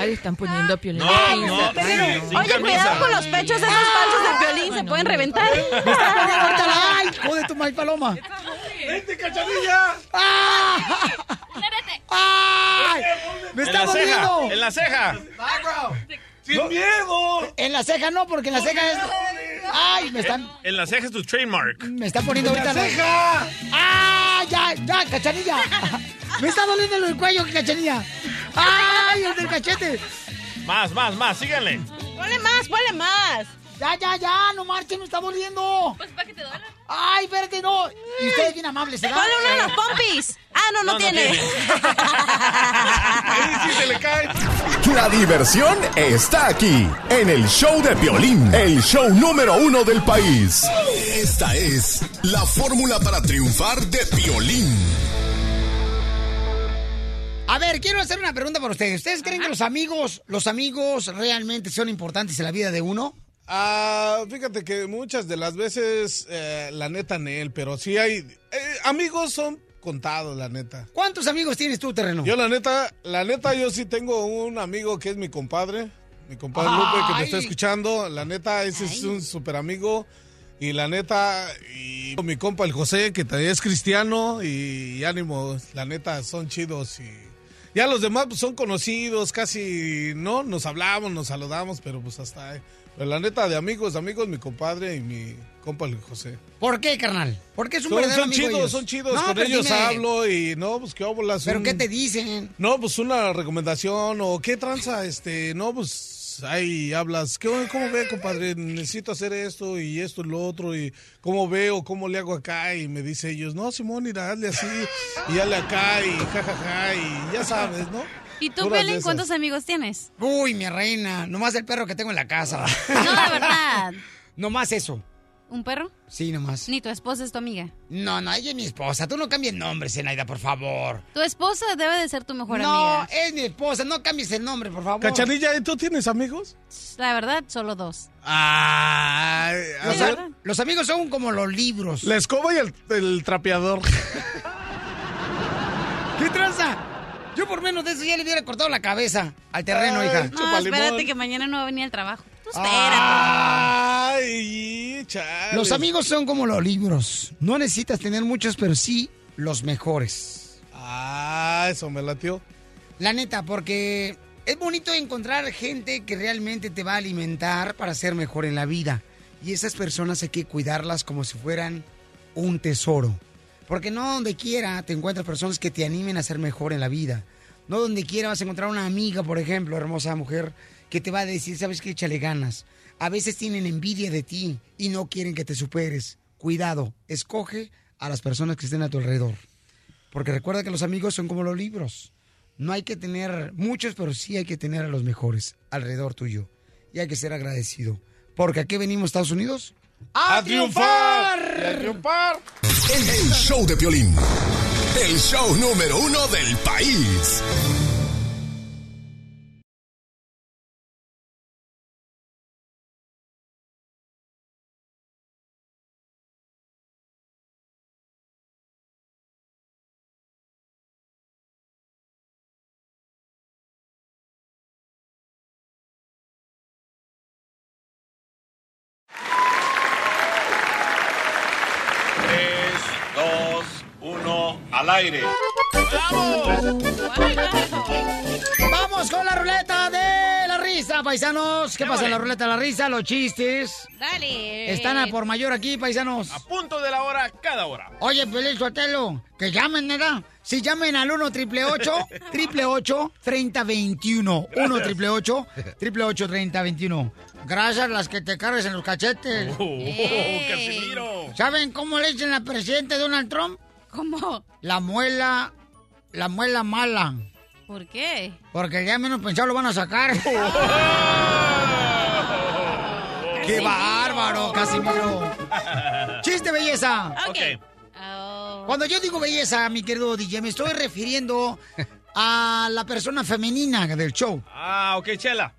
Speaker 20: Ahí están poniendo a Piolín.
Speaker 4: No,
Speaker 20: Ay,
Speaker 4: no.
Speaker 6: Oye,
Speaker 4: camisa.
Speaker 6: cuidado con los pechos esos falsos de violín, se pueden reventar.
Speaker 3: Me está poniendo ahorita la... ¡Ay, joder, tu maíz paloma!
Speaker 5: ¡Vente, cachanilla!
Speaker 3: ¡Ah! ¡Ay! ¡Me
Speaker 4: En
Speaker 3: está
Speaker 4: la ceja,
Speaker 3: doliendo!
Speaker 4: en la ceja.
Speaker 5: ¡Sin miedo!
Speaker 3: En la ceja no, porque en la ceja es... ¡Ay, me están...
Speaker 4: En la ceja es tu trademark.
Speaker 3: Me está poniendo ahorita
Speaker 5: ¡La ceja!
Speaker 3: ¡Ah! ¡Ya, ya, cachanilla! Me está doliendo el cuello, cachanilla. ¡Ay, el del cachete!
Speaker 4: Más, más, más, síganle.
Speaker 6: Ponle más, ponle más.
Speaker 3: Ya, ya, ya, no marchen, me está doliendo.
Speaker 20: Pues para que te duela.
Speaker 3: Ay, espérate, no. Y ustedes bien amables, ¿verdad?
Speaker 6: Ponle uno de los pompis. Ah, no, no,
Speaker 4: No, no
Speaker 6: tiene.
Speaker 5: Ahí sí se le cae.
Speaker 11: La diversión está aquí, en el show de Piolín, el show número uno del país. Esta es la fórmula para triunfar de Piolín.
Speaker 3: A ver, quiero hacer una pregunta para ustedes. ¿Ustedes creen que los amigos, los amigos realmente son importantes en la vida de uno?
Speaker 5: Ah, fíjate que muchas de las veces, eh, la neta, Nel, pero sí hay. eh, amigos son contados, la neta.
Speaker 3: ¿Cuántos amigos tienes tú, terreno?
Speaker 5: Yo, la neta, la neta, yo sí tengo un amigo que es mi compadre. Mi compadre Lupe, que me está escuchando. La neta, ese es un super amigo. Y la neta, y mi compa el José, que también es cristiano. Y, ánimo, la neta, son chidos. Y ya los demás pues, son conocidos, casi, ¿no? Nos hablamos, nos saludamos, pero pues hasta ahí. Pero la neta, de amigos, amigos, mi compadre y mi compa el José.
Speaker 3: ¿Por qué, carnal? ¿Por qué es un
Speaker 5: Son,
Speaker 3: verdadero
Speaker 5: son
Speaker 3: amigo
Speaker 5: chidos,
Speaker 3: ellos?
Speaker 5: son chidos.
Speaker 3: No,
Speaker 5: Con ellos
Speaker 3: dime,
Speaker 5: hablo y no, pues qué óbolas.
Speaker 3: ¿Pero
Speaker 5: un-
Speaker 3: qué te dicen?
Speaker 5: No, pues una recomendación o qué tranza, este, no, pues ahí hablas. ¿Qué, ¿Cómo ve, compadre? Necesito hacer esto y esto y lo otro y cómo veo, cómo le hago acá y me dice ellos, no, Simón, mira, hazle así y hazle acá y jajaja y ya sabes, ¿no?
Speaker 6: ¿Y tú,
Speaker 5: esas.
Speaker 6: cuántos amigos tienes?
Speaker 3: Uy, mi reina, nomás el perro que tengo en la casa.
Speaker 6: No, de verdad.
Speaker 3: nomás eso.
Speaker 6: ¿Un perro?
Speaker 3: Sí, nomás.
Speaker 6: Ni tu esposa es tu amiga.
Speaker 3: No, no, ella es mi esposa. Tú no cambies nombre, Zenaida, por favor.
Speaker 6: Tu esposa debe de ser tu mejor
Speaker 3: no,
Speaker 6: amiga.
Speaker 3: es mi esposa. No cambies el nombre, por favor.
Speaker 5: Cachanilla, ¿y tú tienes amigos?
Speaker 6: La verdad, solo dos.
Speaker 5: Ay, a
Speaker 3: Los,
Speaker 5: ver,
Speaker 3: los amigos son como los libros.
Speaker 5: la escoba y el, el trapeador.
Speaker 3: ¿Qué tranza? Yo por menos de eso ya le hubiera cortado la cabeza al terreno, hija.
Speaker 6: No,
Speaker 5: Chupalimón.
Speaker 6: espérate que mañana no va a venir al trabajo. Espérate.
Speaker 5: Ay, chale.
Speaker 3: Los amigos son como los libros. No necesitas tener muchos, pero sí los mejores.
Speaker 5: Ah, eso me latió.
Speaker 3: La neta, porque es bonito encontrar gente que realmente te va a alimentar para ser mejor en la vida. Y esas personas hay que cuidarlas como si fueran un tesoro. Porque no donde quiera te encuentras personas que te animen a ser mejor en la vida. No donde quiera vas a encontrar una amiga, por ejemplo, hermosa mujer, que te va a decir, sabes qué, échale ganas. A veces tienen envidia de ti y no quieren que te superes. Cuidado, escoge a las personas que estén a tu alrededor. Porque recuerda que los amigos son como los libros. No hay que tener muchos, pero sí hay que tener a los mejores alrededor tuyo. Y hay que ser agradecido. Porque aquí venimos, Estados Unidos, a, triunfar.
Speaker 11: ¡A triunfar! El, el show de Piolín. El show número uno del país.
Speaker 2: Al aire.
Speaker 3: Vamos con la ruleta de la risa, paisanos. ¿Qué pasa en la ruleta de la risa? Los chistes.
Speaker 6: Dale.
Speaker 3: Están a por mayor aquí, paisanos.
Speaker 4: A punto de la hora, cada hora.
Speaker 3: Oye, Feliz Sotelo, que llamen, ¿verdad? Si llamen al 1 triple triple 3021 1 triple 888 3021 Gracias las que te cargues en los cachetes.
Speaker 4: Oh, Casimiro.
Speaker 3: ¿Saben cómo le dicen al presidente Donald Trump?
Speaker 6: ¿Cómo?
Speaker 3: La muela, la muela mala.
Speaker 6: ¿Por qué?
Speaker 3: Porque ya menos pensado lo van a sacar. ¡Qué bárbaro, Casimiro! ¡Chiste, belleza!
Speaker 6: Ok.
Speaker 3: Cuando yo digo belleza, mi querido DJ, me estoy refiriendo a la persona femenina del show.
Speaker 4: Ah, ok, Chela.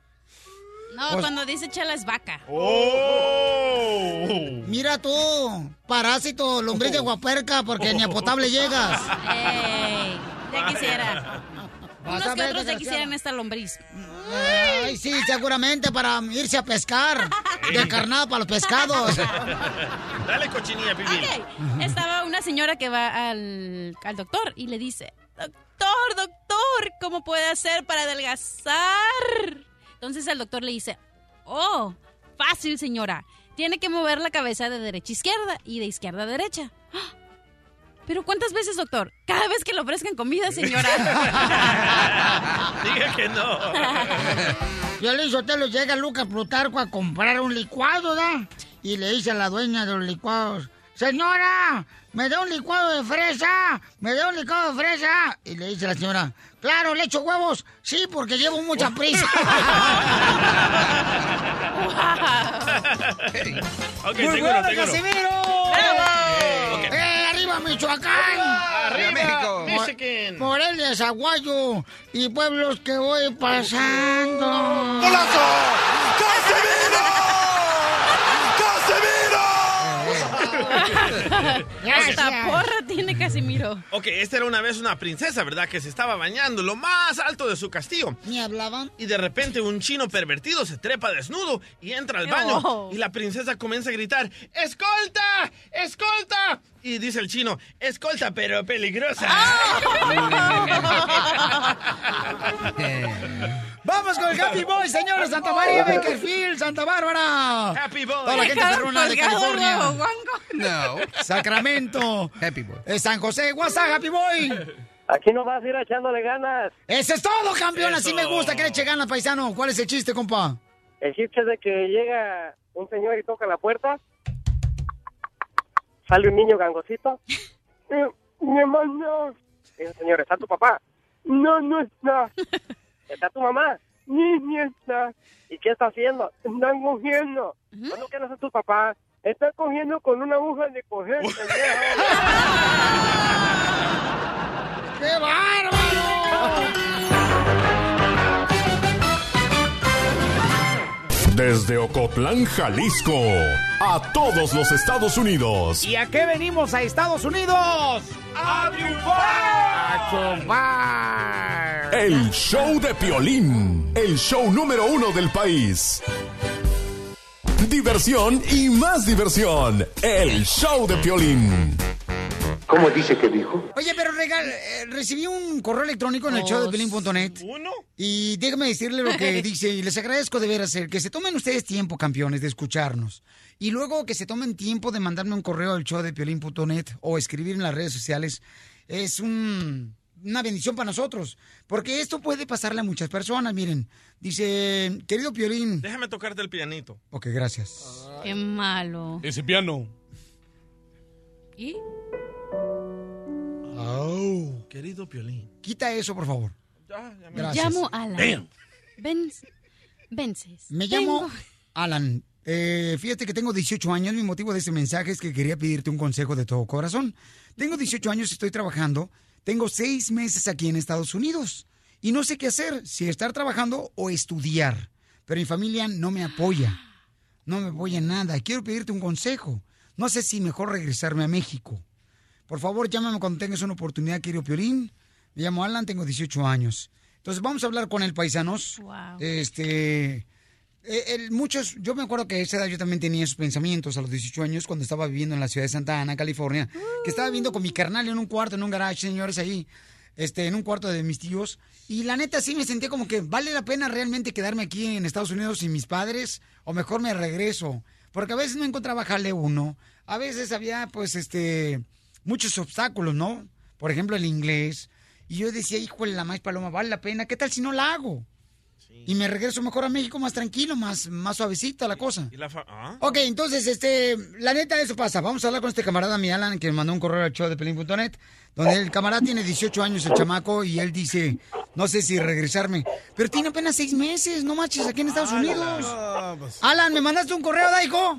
Speaker 6: No,
Speaker 3: Pues-
Speaker 6: cuando dice chela es vaca.
Speaker 4: Oh.
Speaker 3: Mira tú, parásito, lombriz de guaperca, porque ni a potable llegas.
Speaker 6: Ey, ya quisiera.
Speaker 3: Vas
Speaker 6: Unos que otros ya quisieran esta lombriz.
Speaker 3: Ay, sí, seguramente para irse a pescar. De carnada para los pescados.
Speaker 4: Dale cochinilla, pibi.
Speaker 6: Ok, Estaba una señora que va al, al doctor y le dice, doctor, doctor, ¿cómo puede hacer para adelgazar? Entonces el doctor le dice, oh, fácil señora, tiene que mover la cabeza de derecha a izquierda y de izquierda a derecha. "Ah, Pero ¿cuántas veces, doctor? Cada vez que le ofrezcan comida, señora.
Speaker 4: Diga que no.
Speaker 3: Yo le hizo lo llega Lucas Plutarco a comprar un licuado, ¿da? Y le dice a la dueña de los licuados, señora, me da un licuado de fresa, me da un licuado de fresa. Y le dice la señora, claro, le echo huevos, sí, porque llevo mucha prisa.
Speaker 4: Ok,
Speaker 3: Muy
Speaker 4: seguro,
Speaker 3: bueno,
Speaker 4: seguro.
Speaker 3: Casimiro.
Speaker 4: Ok.
Speaker 3: ¡Eh, arriba Michoacán!
Speaker 4: ¡Arriba, México! Michigan.
Speaker 3: Morelia, Zaguayo y pueblos que voy pasando.
Speaker 11: ¡Golazo! ¡Casemiro!
Speaker 6: Hasta porra tiene Casimiro.
Speaker 4: Ok, esta era una vez una princesa, ¿verdad? Que se estaba bañando lo más alto de su castillo.
Speaker 3: ¿Ni hablaban?
Speaker 4: Y de repente un chino pervertido se trepa desnudo y entra al baño.
Speaker 6: Oh.
Speaker 4: Y la princesa comienza a gritar, ¡Escolta! ¡Escolta! Y dice el chino, ¡Escolta, pero peligrosa!
Speaker 3: Vamos con el Happy Boy, señores. Santa María, Bakerfield, Santa Bárbara.
Speaker 4: Happy Boy.
Speaker 3: Toda la gente perrona de California.
Speaker 6: el.
Speaker 19: No.
Speaker 3: Sacramento.
Speaker 19: Happy boy.
Speaker 3: Eh, San José, WhatsApp, Happy Boy.
Speaker 15: Aquí no vas a ir echándole ganas.
Speaker 3: Ese es todo, campeón. Así me gusta que le eche ganas, paisano. ¿Cuál es el chiste, compa?
Speaker 15: El chiste es de que llega un señor y toca la puerta. Sale un niño gangosito. Mi hermano. Dice, señor, ¿está tu papá? No, no está. ¿Está tu mamá? Ni, ni está. ¿Y qué está haciendo? Están cogiendo. ¿Cuándo que no tu papá? Está cogiendo con una aguja de coger.
Speaker 3: ¡Qué bárbaro!
Speaker 11: Desde Ocotlán, Jalisco, a todos los Estados Unidos.
Speaker 3: ¿Y a qué venimos a Estados Unidos? ¡A triunfar! ¡A triunfar!
Speaker 11: El show de Piolín, el show número uno del país. Diversión y más diversión. El show de Piolín.
Speaker 14: ¿Cómo dice que dijo?
Speaker 3: Oye, pero regal, eh, recibí un correo electrónico en el show de Pelín.net.
Speaker 4: ¿Uno?
Speaker 3: Y déjame decirle lo que dice, y les agradezco de veras el que se tomen ustedes tiempo, campeones, de escucharnos. Y luego que se tomen tiempo de mandarme un correo al show de Piolín.net o escribir en las redes sociales. Es un una bendición para nosotros. Porque esto puede pasarle a muchas personas. Miren, dice, querido Piolín.
Speaker 4: Déjame tocarte el pianito.
Speaker 3: Ok, gracias.
Speaker 6: Qué malo.
Speaker 5: Ese piano.
Speaker 6: ¿Y?
Speaker 4: Querido Piolín.
Speaker 3: Quita eso, por favor.
Speaker 4: Ya, ya me-
Speaker 3: Gracias.
Speaker 6: Llamo a Alan.
Speaker 3: Damn.
Speaker 6: Ven, vences.
Speaker 3: Me
Speaker 6: Tengo-
Speaker 3: llamo Alan. Eh, fíjate que tengo 18 años. Mi motivo de este mensaje es que quería pedirte un consejo de todo corazón. Tengo 18 años, estoy trabajando. Tengo seis meses aquí en Estados Unidos. Y no sé qué hacer, si estar trabajando o estudiar. Pero mi familia no me apoya. No me apoya en nada. Quiero pedirte un consejo. No sé si mejor regresarme a México. Por favor, llámame cuando tengas una oportunidad, querido Piolín. Me llamo Alan, tengo 18 años. Entonces vamos a hablar con el paisanos. Este, eh, el- muchos, yo me acuerdo que a esa edad yo también tenía esos pensamientos a los 18 años cuando estaba viviendo en la ciudad de Santa Ana, California, que estaba viviendo con mi carnal en un cuarto, en un garage, señores, ahí, este, en un cuarto de mis tíos. Y la neta sí me sentía como que vale la pena realmente quedarme aquí en Estados Unidos sin mis padres o mejor me regreso. Porque a veces no encontraba jale uno, a veces había pues este muchos obstáculos, ¿no? Por ejemplo el inglés. Y yo decía, hijo de la más paloma, vale la pena, ¿qué tal si no la hago? Y me regreso mejor a México más tranquilo, más, más suavecita la cosa.
Speaker 4: Y la fa- ¿Ah?
Speaker 3: Ok, entonces, este, la neta, eso pasa. Vamos a hablar con este camarada, mi Alan, que me mandó un correo al show de Pelín.net, donde el camarada tiene 18 años, el chamaco, y él dice, no sé si regresarme. Pero tiene apenas seis meses, no manches, aquí en Estados Unidos. Alan, ¿me mandaste un correo, da, hijo?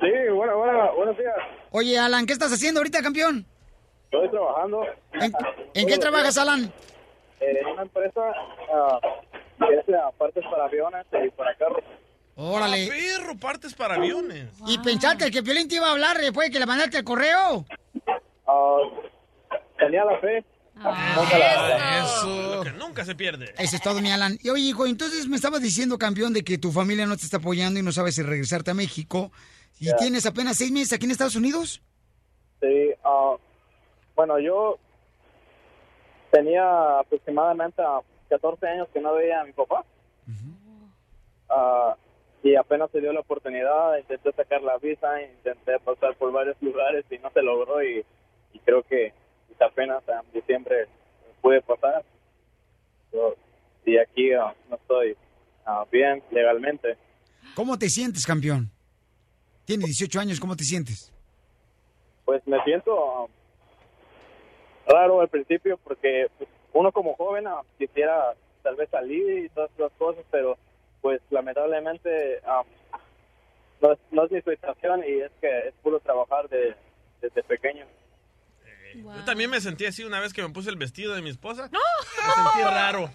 Speaker 16: Sí, bueno, bueno, buenos días.
Speaker 3: Oye, Alan, ¿qué estás haciendo ahorita, campeón?
Speaker 16: Estoy trabajando.
Speaker 3: ¿En, en qué trabajas, Alan?
Speaker 16: En una empresa ah, que hace ah, partes para aviones y para carros.
Speaker 3: Órale.
Speaker 4: Ah, perro, partes para aviones.
Speaker 3: ¿Y pensaste que Piolín te iba a hablar después de que le mandaste el correo?
Speaker 16: Ah, tenía la fe. Nunca la-
Speaker 4: Eso. Lo que nunca se pierde.
Speaker 3: Eso es todo, mi Alan. Y oye, hijo, entonces me estaba diciendo, campeón, de que tu familia no te está apoyando y no sabes si regresarte a México. ¿Y tienes apenas seis meses aquí en Estados Unidos?
Speaker 16: Sí, ah, bueno, yo tenía aproximadamente ah, 14 años que no veía a mi papá. Ah, y apenas se dio la oportunidad, intenté sacar la visa, intenté pasar por varios lugares y no se logró y, y creo que apenas en diciembre pude pasar. Y aquí ah, no estoy bien legalmente.
Speaker 3: ¿Cómo te sientes, campeón? Tienes 18 años, ¿cómo te sientes?
Speaker 16: Pues me siento ah, raro al principio porque pues, uno como joven ah, quisiera tal vez salir y todas esas cosas, pero pues lamentablemente ah, no, es, no es mi situación y es que es puro trabajar de, desde pequeño.
Speaker 4: Yo también me sentí así una vez que me puse el vestido de mi esposa. Me sentí raro.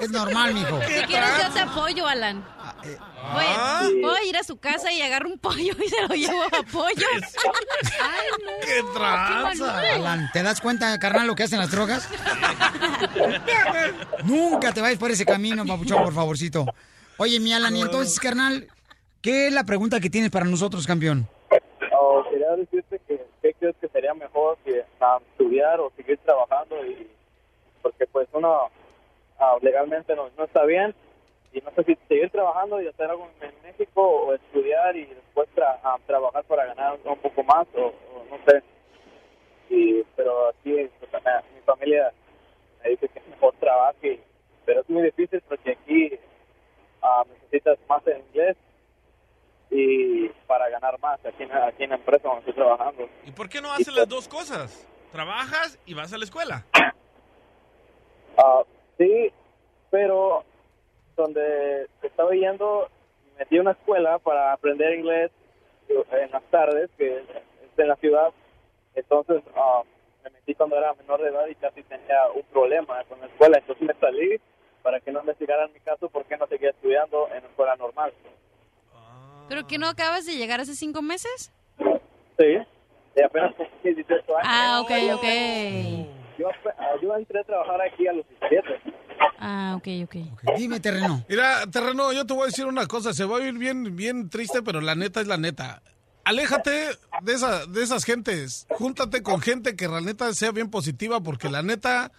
Speaker 3: Es normal, mijo.
Speaker 6: Si quieres, yo te apoyo, Alan. Voy,
Speaker 4: Ah.
Speaker 6: voy a ir a su casa y agarro un pollo y se lo llevo a pollo. Ay, no.
Speaker 3: ¡Qué
Speaker 6: tranza!
Speaker 3: Alan, ¿te das cuenta, carnal, lo que hacen las drogas? Nunca te vayas por ese camino, papuchón, por favorcito. Oye, mi Alan, y entonces, carnal, ¿qué es la pregunta que tienes para nosotros, campeón?
Speaker 16: Oh, quería decirte que qué crees que sería mejor que ah, estudiar o seguir trabajando y porque pues uno legalmente no, no está bien y no sé si seguir trabajando y hacer algo en México o estudiar y después tra- trabajar para ganar un poco más o, o no sé y pero aquí pues, mi familia me dice que mejor trabaje pero es muy difícil porque aquí ah, necesitas más en inglés y para ganar más aquí en, aquí en la empresa donde estoy trabajando.
Speaker 4: ¿Y por qué no haces las dos cosas? Trabajas y vas a la escuela.
Speaker 16: Ah, sí, pero donde estaba yendo, metí una escuela para aprender inglés en las tardes, que es en la ciudad. Entonces ah, me metí cuando era menor de edad y casi tenía un problema con la escuela. Entonces me salí para que no investigaran mi caso porque no seguía estudiando en la escuela normal.
Speaker 6: ¿Pero que no acabas de llegar hace cinco meses?
Speaker 16: Sí, y apenas cumplí 18 años.
Speaker 6: Ah, ok, ok.
Speaker 16: Yo, ah, yo entré a trabajar aquí a los 17.
Speaker 6: Ah, ok, ok.
Speaker 3: Dime, terreno.
Speaker 5: Mira, terreno, yo te voy a decir una cosa, se va a oír bien, bien triste, pero la neta es la neta. Aléjate de, esa, de esas gentes, júntate con gente que la neta sea bien positiva, porque la neta,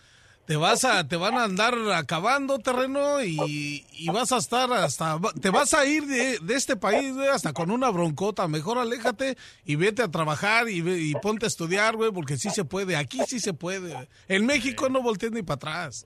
Speaker 5: te vas a, te van a andar acabando terreno y, y vas a estar hasta, te vas a ir de, de este país, güey, hasta con una broncota. Mejor aléjate y vete a trabajar y, y ponte a estudiar, güey, porque sí se puede. Aquí sí se puede. En México no voltees ni para atrás.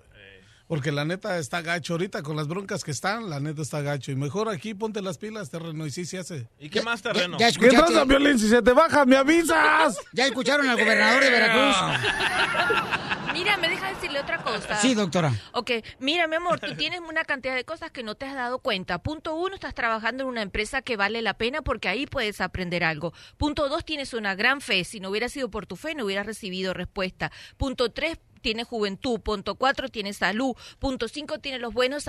Speaker 5: Porque la neta está gacho. Ahorita con las broncas que están, la neta está gacho. Y mejor aquí ponte las pilas, terreno, y sí se hace.
Speaker 4: ¿Y qué más terreno?
Speaker 3: ya
Speaker 5: ¿Qué
Speaker 3: escuchaste.
Speaker 5: pasa, Violín? Si se te baja, me avisas.
Speaker 3: ¿Ya escucharon al gobernador de Veracruz?
Speaker 20: Mira, me deja decirle otra cosa.
Speaker 3: Sí, doctora.
Speaker 20: Ok, mira, mi amor, tú tienes una cantidad de cosas que no te has dado cuenta. Punto uno, estás trabajando en una empresa que vale la pena porque ahí puedes aprender algo. Punto dos, tienes una gran fe. Si no hubiera sido por tu fe, no hubieras recibido respuesta. Punto tres, tiene juventud. Punto cuatro, tiene salud. Punto cinco, tiene los buenos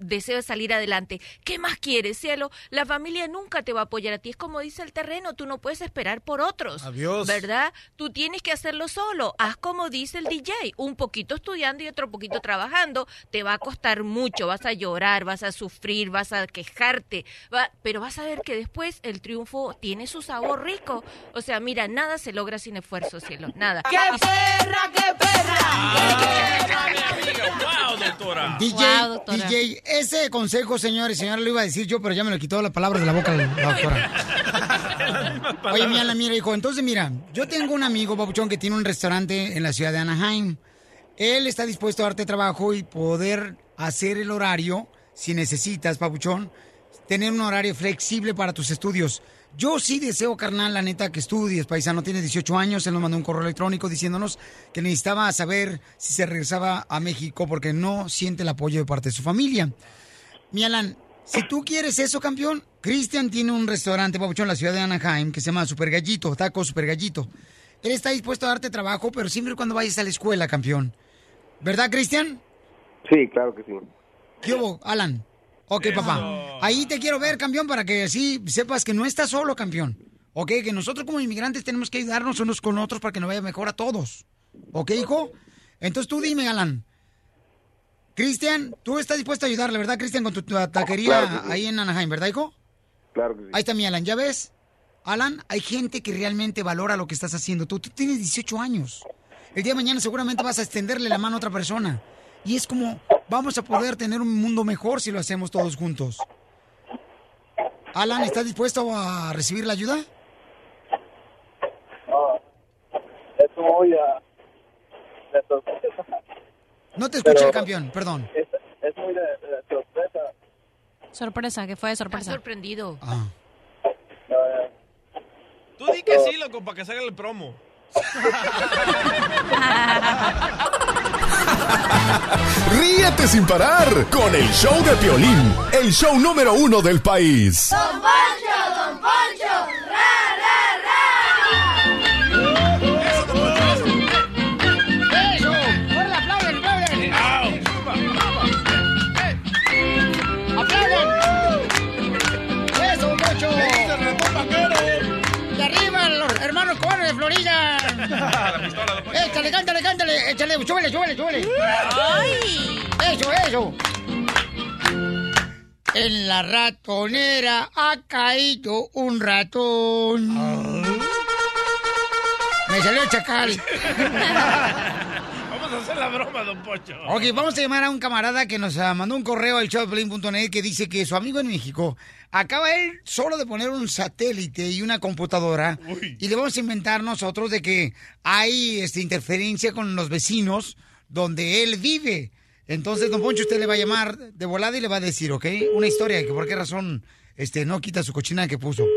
Speaker 20: deseos de salir adelante. ¿Qué más quieres, cielo? La familia nunca te va a apoyar a ti. Es como dice el terreno, tú no puedes esperar por otros.
Speaker 5: Adiós.
Speaker 20: ¿Verdad? Tú tienes que hacerlo solo. Haz como dice el DJ, un poquito estudiando y otro poquito trabajando. Te va a costar mucho, vas a llorar, vas a sufrir, vas a quejarte, va- pero vas a ver que después el triunfo tiene su sabor rico. O sea, mira, nada se logra sin esfuerzo, cielo, nada.
Speaker 23: ¡Qué perra, qué perra!
Speaker 4: ¡Wow, doctora!
Speaker 3: DJ,
Speaker 20: Wow, doctora.
Speaker 3: DJ, ese consejo, señores y señores, lo iba a decir yo, pero ya me lo quitó las palabras de la boca la, doctora. Oye, mira, mira, hijo, entonces mira, yo tengo un amigo, Papuchón, que tiene un restaurante en la ciudad de Anaheim. Él está dispuesto a darte trabajo y poder hacer el horario, si necesitas, Papuchón, tener un horario flexible para tus estudios. Yo sí deseo, carnal, la neta, que estudies, paisano. Tienes 18 años, él nos mandó un correo electrónico diciéndonos que necesitaba saber si se regresaba a México porque no siente el apoyo de parte de su familia. Mi Alan, si tú quieres eso, campeón, Cristian tiene un restaurante, papuchón, en la ciudad de Anaheim que se llama Super Gallito, Taco Super Gallito. Él está dispuesto a darte trabajo, pero siempre y cuando vayas a la escuela, campeón. ¿Verdad, Cristian?
Speaker 9: Sí, claro que sí.
Speaker 3: ¿Qué hubo, Alan? Ok, papá. Ahí te quiero ver, campeón, para que así sepas que no estás solo, campeón. Ok, que nosotros como inmigrantes tenemos que ayudarnos unos con otros para que nos vaya mejor a todos. ¿Ok, hijo? Entonces tú dime, Alan. Cristian, tú estás dispuesto a ayudarle, ¿verdad, Cristian, con tu, tu taquería
Speaker 9: Claro que sí.
Speaker 3: ahí en Anaheim, ¿verdad, hijo?
Speaker 9: Claro que sí.
Speaker 3: Ahí está mi Alan, ¿ya ves? Alan, hay gente que realmente valora lo que estás haciendo. Tú, tú tienes 18 años. El día de mañana seguramente vas a extenderle la mano a otra persona. Y es como, vamos a poder tener un mundo mejor si lo hacemos todos juntos. Alan, ¿estás dispuesto a recibir la ayuda?
Speaker 9: Eso voy a... de sorpresa.
Speaker 3: No te escuché,
Speaker 9: Pero-
Speaker 3: campeón, perdón.
Speaker 9: Es, es muy de, de sorpresa.
Speaker 6: Sorpresa, que fue de sorpresa.
Speaker 20: sorprendido.
Speaker 3: Ah.
Speaker 4: Tú di que sí, loco, para que salga el promo.
Speaker 11: Ríete sin parar con el show de Piolín, el show número uno del país.
Speaker 23: ¡Don Poncho, Don Poncho! ¡Ra,
Speaker 3: ¡Eso! ¡Échale, cántale, cántale! ¡Échale, súbele, súbele, súbele!
Speaker 23: ¡Ay!
Speaker 3: ¡Eso, eso! En la ratonera ha caído un ratón. Me salió el chacal.
Speaker 4: Vamos a hacer la broma, don Pocho.
Speaker 3: Ok, vamos a llamar a un camarada que nos ah, mandó un correo al showdeplin.net que dice que su amigo en México acaba él solo de poner un satélite y una computadora y le vamos a inventar nosotros de que hay este, interferencia con los vecinos donde él vive. Entonces, don Poncho, usted le va a llamar de volada y le va a decir, ¿ok? Una historia de que por qué razón este, no quita su cochina que puso.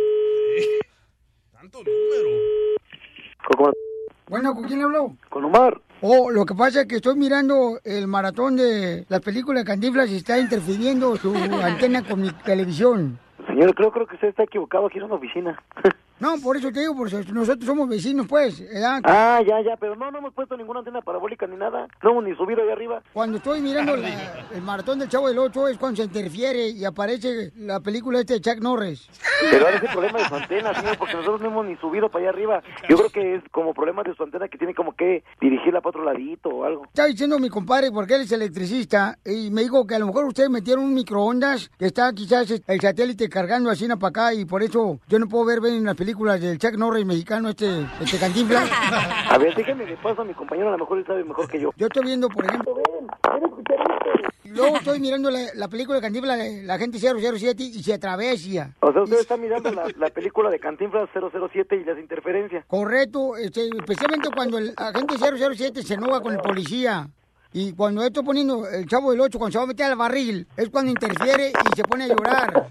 Speaker 3: Bueno, ¿con quién le habló?
Speaker 9: Con Omar.
Speaker 3: Oh, lo que pasa es que estoy mirando el maratón de las películas de Cantinflas y está interfiriendo su antena con mi televisión.
Speaker 9: Señor, creo, creo que usted está equivocado. Aquí es una oficina.
Speaker 3: No, por eso te digo, porque nosotros somos vecinos, pues, ¿verdad?
Speaker 9: Ah, ya, ya, pero no, no hemos puesto ninguna antena parabólica ni nada. No hemos ni subido ahí arriba.
Speaker 3: Cuando estoy mirando la- el maratón del Chavo del Ocho es cuando se interfiere y aparece la película este de Chuck Norris.
Speaker 9: Pero ahora es el problema de su antena, señor, porque nosotros no hemos ni subido para allá arriba. Yo creo que es como problema de su antena que tiene como que dirigirla para otro ladito o algo.
Speaker 3: Está diciendo mi compadre, porque él es electricista, y me dijo que a lo mejor ustedes metieron un microondas que está quizás el satélite cargando así para acá y por eso yo no puedo ver bien las películas películas del Chuck Norris mexicano, este, este Cantinflas?
Speaker 9: A ver, déjeme de paso a mi compañero, a lo mejor él sabe mejor que yo.
Speaker 3: Yo estoy viendo, por ejemplo, luego estoy mirando la, la película de Cantinflas, de la gente 007 y se atravesia.
Speaker 9: O sea, usted está mirando la, la película de Cantinflas 007 y las interferencias.
Speaker 3: Correcto, este, especialmente cuando el agente 007 se enoja con el policía. Y cuando estoy poniendo el chavo del 8, cuando se va a meter al barril, es cuando interfiere y se pone a llorar.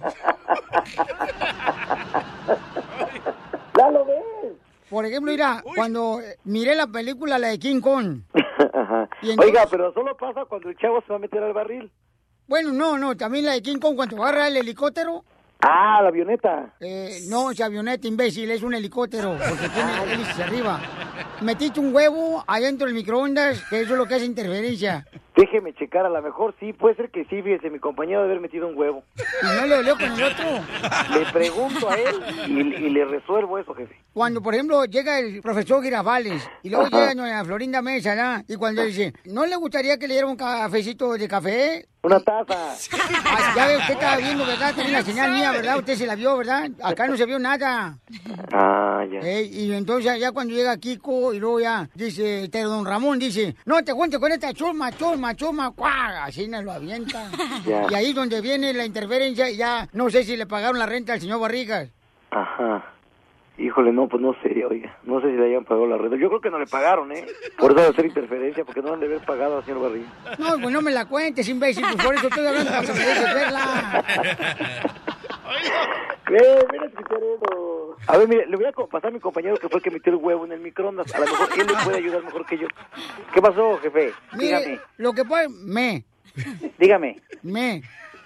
Speaker 9: ¡Ya lo ves!
Speaker 3: Por ejemplo, mira, cuando eh, miré la película, la de King Kong. Entonces-
Speaker 9: Oiga, pero solo pasa cuando el chavo se va a meter al barril.
Speaker 3: Bueno, no, no, también la de King Kong, cuando agarra el helicóptero.
Speaker 9: Ah, la avioneta.
Speaker 3: Eh, no, es avioneta, imbécil, es un helicóptero, porque tiene hélices arriba. Metiste un huevo adentro del microondas, que eso es lo que hace interferencia.
Speaker 9: Déjeme checar, a lo mejor sí, puede ser que sí, fíjese, mi compañero debe haber metido un huevo.
Speaker 3: Y no le olió con el otro.
Speaker 9: Le pregunto a él y, y le resuelvo eso, jefe.
Speaker 3: Cuando, por ejemplo, llega el profesor Girafales y luego
Speaker 9: Ajá.
Speaker 3: llega doña Florinda Mesa, ¿no? Y cuando dice, ¿no le gustaría que le diera un cafecito de café?
Speaker 9: Una taza.
Speaker 3: Ah, ya ve, usted estaba viendo, ¿verdad? Tenía una señal mía, ¿verdad? Usted se la vio, ¿verdad? Acá no se vio nada.
Speaker 9: Ah,
Speaker 3: Ey, y entonces ya cuando llega Kiko y luego ya dice, este don Ramón dice, no te cuentes con esta chusma, chusma, chusma, cuá, así nos lo avienta. Y ahí es donde viene la interferencia y ya no sé si le pagaron la renta al señor Barrigas.
Speaker 9: Ajá. Híjole, no, pues no sé, oiga. No sé si le hayan pagado la renta. Yo creo que no le pagaron, ¿eh? Por eso de hacer interferencia, porque no han de haber pagado al señor Barriga.
Speaker 3: No, pues no me la cuentes, imbécil, pues por eso estoy hablando para de verla.
Speaker 9: Mira. A ver, mire, le voy a pasar a mi compañero que fue el que metió el huevo en el microondas. A lo mejor él le puede ayudar mejor que yo. ¿Qué pasó, jefe?
Speaker 3: Mire,
Speaker 9: Dígame.
Speaker 3: lo que puede, me,
Speaker 9: Dígame.
Speaker 3: me,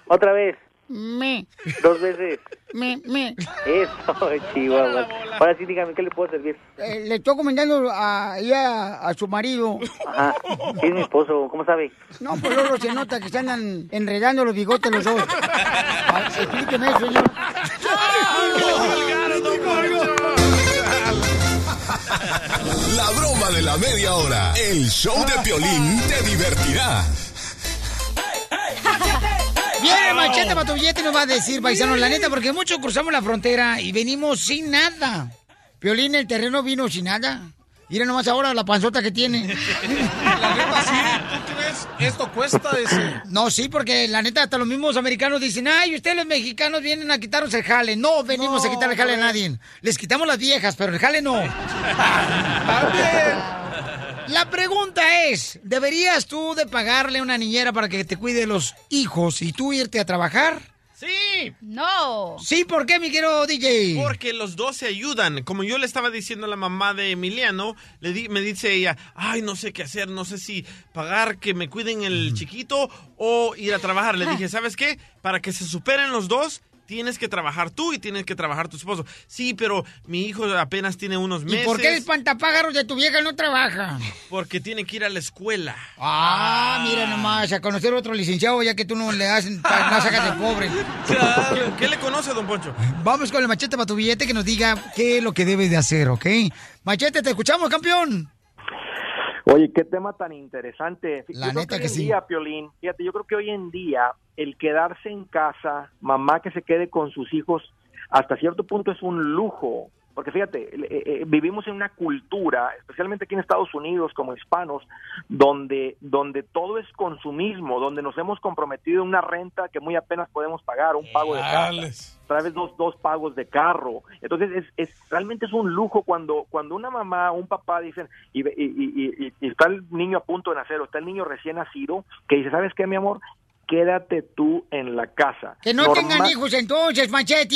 Speaker 9: Otra vez.
Speaker 3: Me,
Speaker 9: Dos veces.
Speaker 3: me, me.
Speaker 9: Eso, chihuahua. Ahora sí, dígame, ¿qué le puedo servir?
Speaker 3: Eh, le estoy comentando a, ahí a, su marido.
Speaker 9: Ajá. Sí, es mi esposo. ¿Cómo sabe?
Speaker 3: No, pues luego se nota que se andan enredando los bigotes los dos. Ah, Explíqueme eso, señor.
Speaker 11: La broma de la media hora. El show de Piolín te divertirá.
Speaker 3: Viene machete para tu billete y nos va a decir, paisano, la neta, porque muchos cruzamos la frontera y venimos sin nada. Piolín, el terreno vino sin nada. Mira nomás ahora la panzota que tiene.
Speaker 5: La neta, sí, ¿tú crees? Esto cuesta ese.
Speaker 3: No, sí, porque la neta, hasta los mismos americanos dicen, ay, ustedes los mexicanos vienen a quitarnos el jale. No venimos
Speaker 5: No,
Speaker 3: a quitar el jale a nadie. Les quitamos las viejas, pero el jale no. La pregunta es, ¿deberías tú de pagarle a una niñera para que te cuide los hijos y tú irte a trabajar?
Speaker 4: Sí.
Speaker 6: No.
Speaker 3: Sí, ¿por qué, mi querido DJ?
Speaker 4: Porque los dos se ayudan. Como yo le estaba diciendo a la mamá de Emiliano, le di- me dice ella, ay, no sé qué hacer, no sé si pagar que me cuiden el chiquito o ir a trabajar. Le dije, ¿sabes qué? Para que se superen los dos, tienes que trabajar tú y tienes que trabajar tu esposo. Sí, pero mi hijo apenas tiene unos
Speaker 3: ¿Y
Speaker 4: meses.
Speaker 3: por qué el espantapájaros de tu vieja no trabaja?
Speaker 4: Porque tiene que ir a la escuela.
Speaker 3: Ah, mira nomás, a conocer otro licenciado ya que tú no le das, no sacas de pobre.
Speaker 4: ¿Qué, qué le conoce, don Poncho?
Speaker 3: Vamos con el machete para tu billete que nos diga qué es lo que debe de hacer, ¿ok? Machete, te escuchamos, campeón.
Speaker 24: Oye, qué tema tan interesante.
Speaker 3: La
Speaker 24: Yo
Speaker 3: neta
Speaker 24: hoy
Speaker 3: que
Speaker 24: en
Speaker 3: sí.
Speaker 24: día, Piolín, fíjate, yo creo que hoy en día el quedarse en casa, mamá que se quede con sus hijos, hasta cierto punto es un lujo. Porque fíjate, eh, eh, vivimos en una cultura, especialmente aquí en Estados Unidos como hispanos, donde, donde todo es consumismo, donde nos hemos comprometido en una renta que muy apenas podemos pagar, un pago de casa otra vez dos, dos pagos de carro. Entonces, es, es realmente es un lujo cuando cuando una mamá o un papá dicen, y, y, y- y- y está el niño a punto de nacer o está el niño recién nacido, que dice, ¿sabes qué, mi amor? Quédate tú en la casa.
Speaker 3: Que no
Speaker 24: Normal-
Speaker 3: tengan hijos entonces, Machete.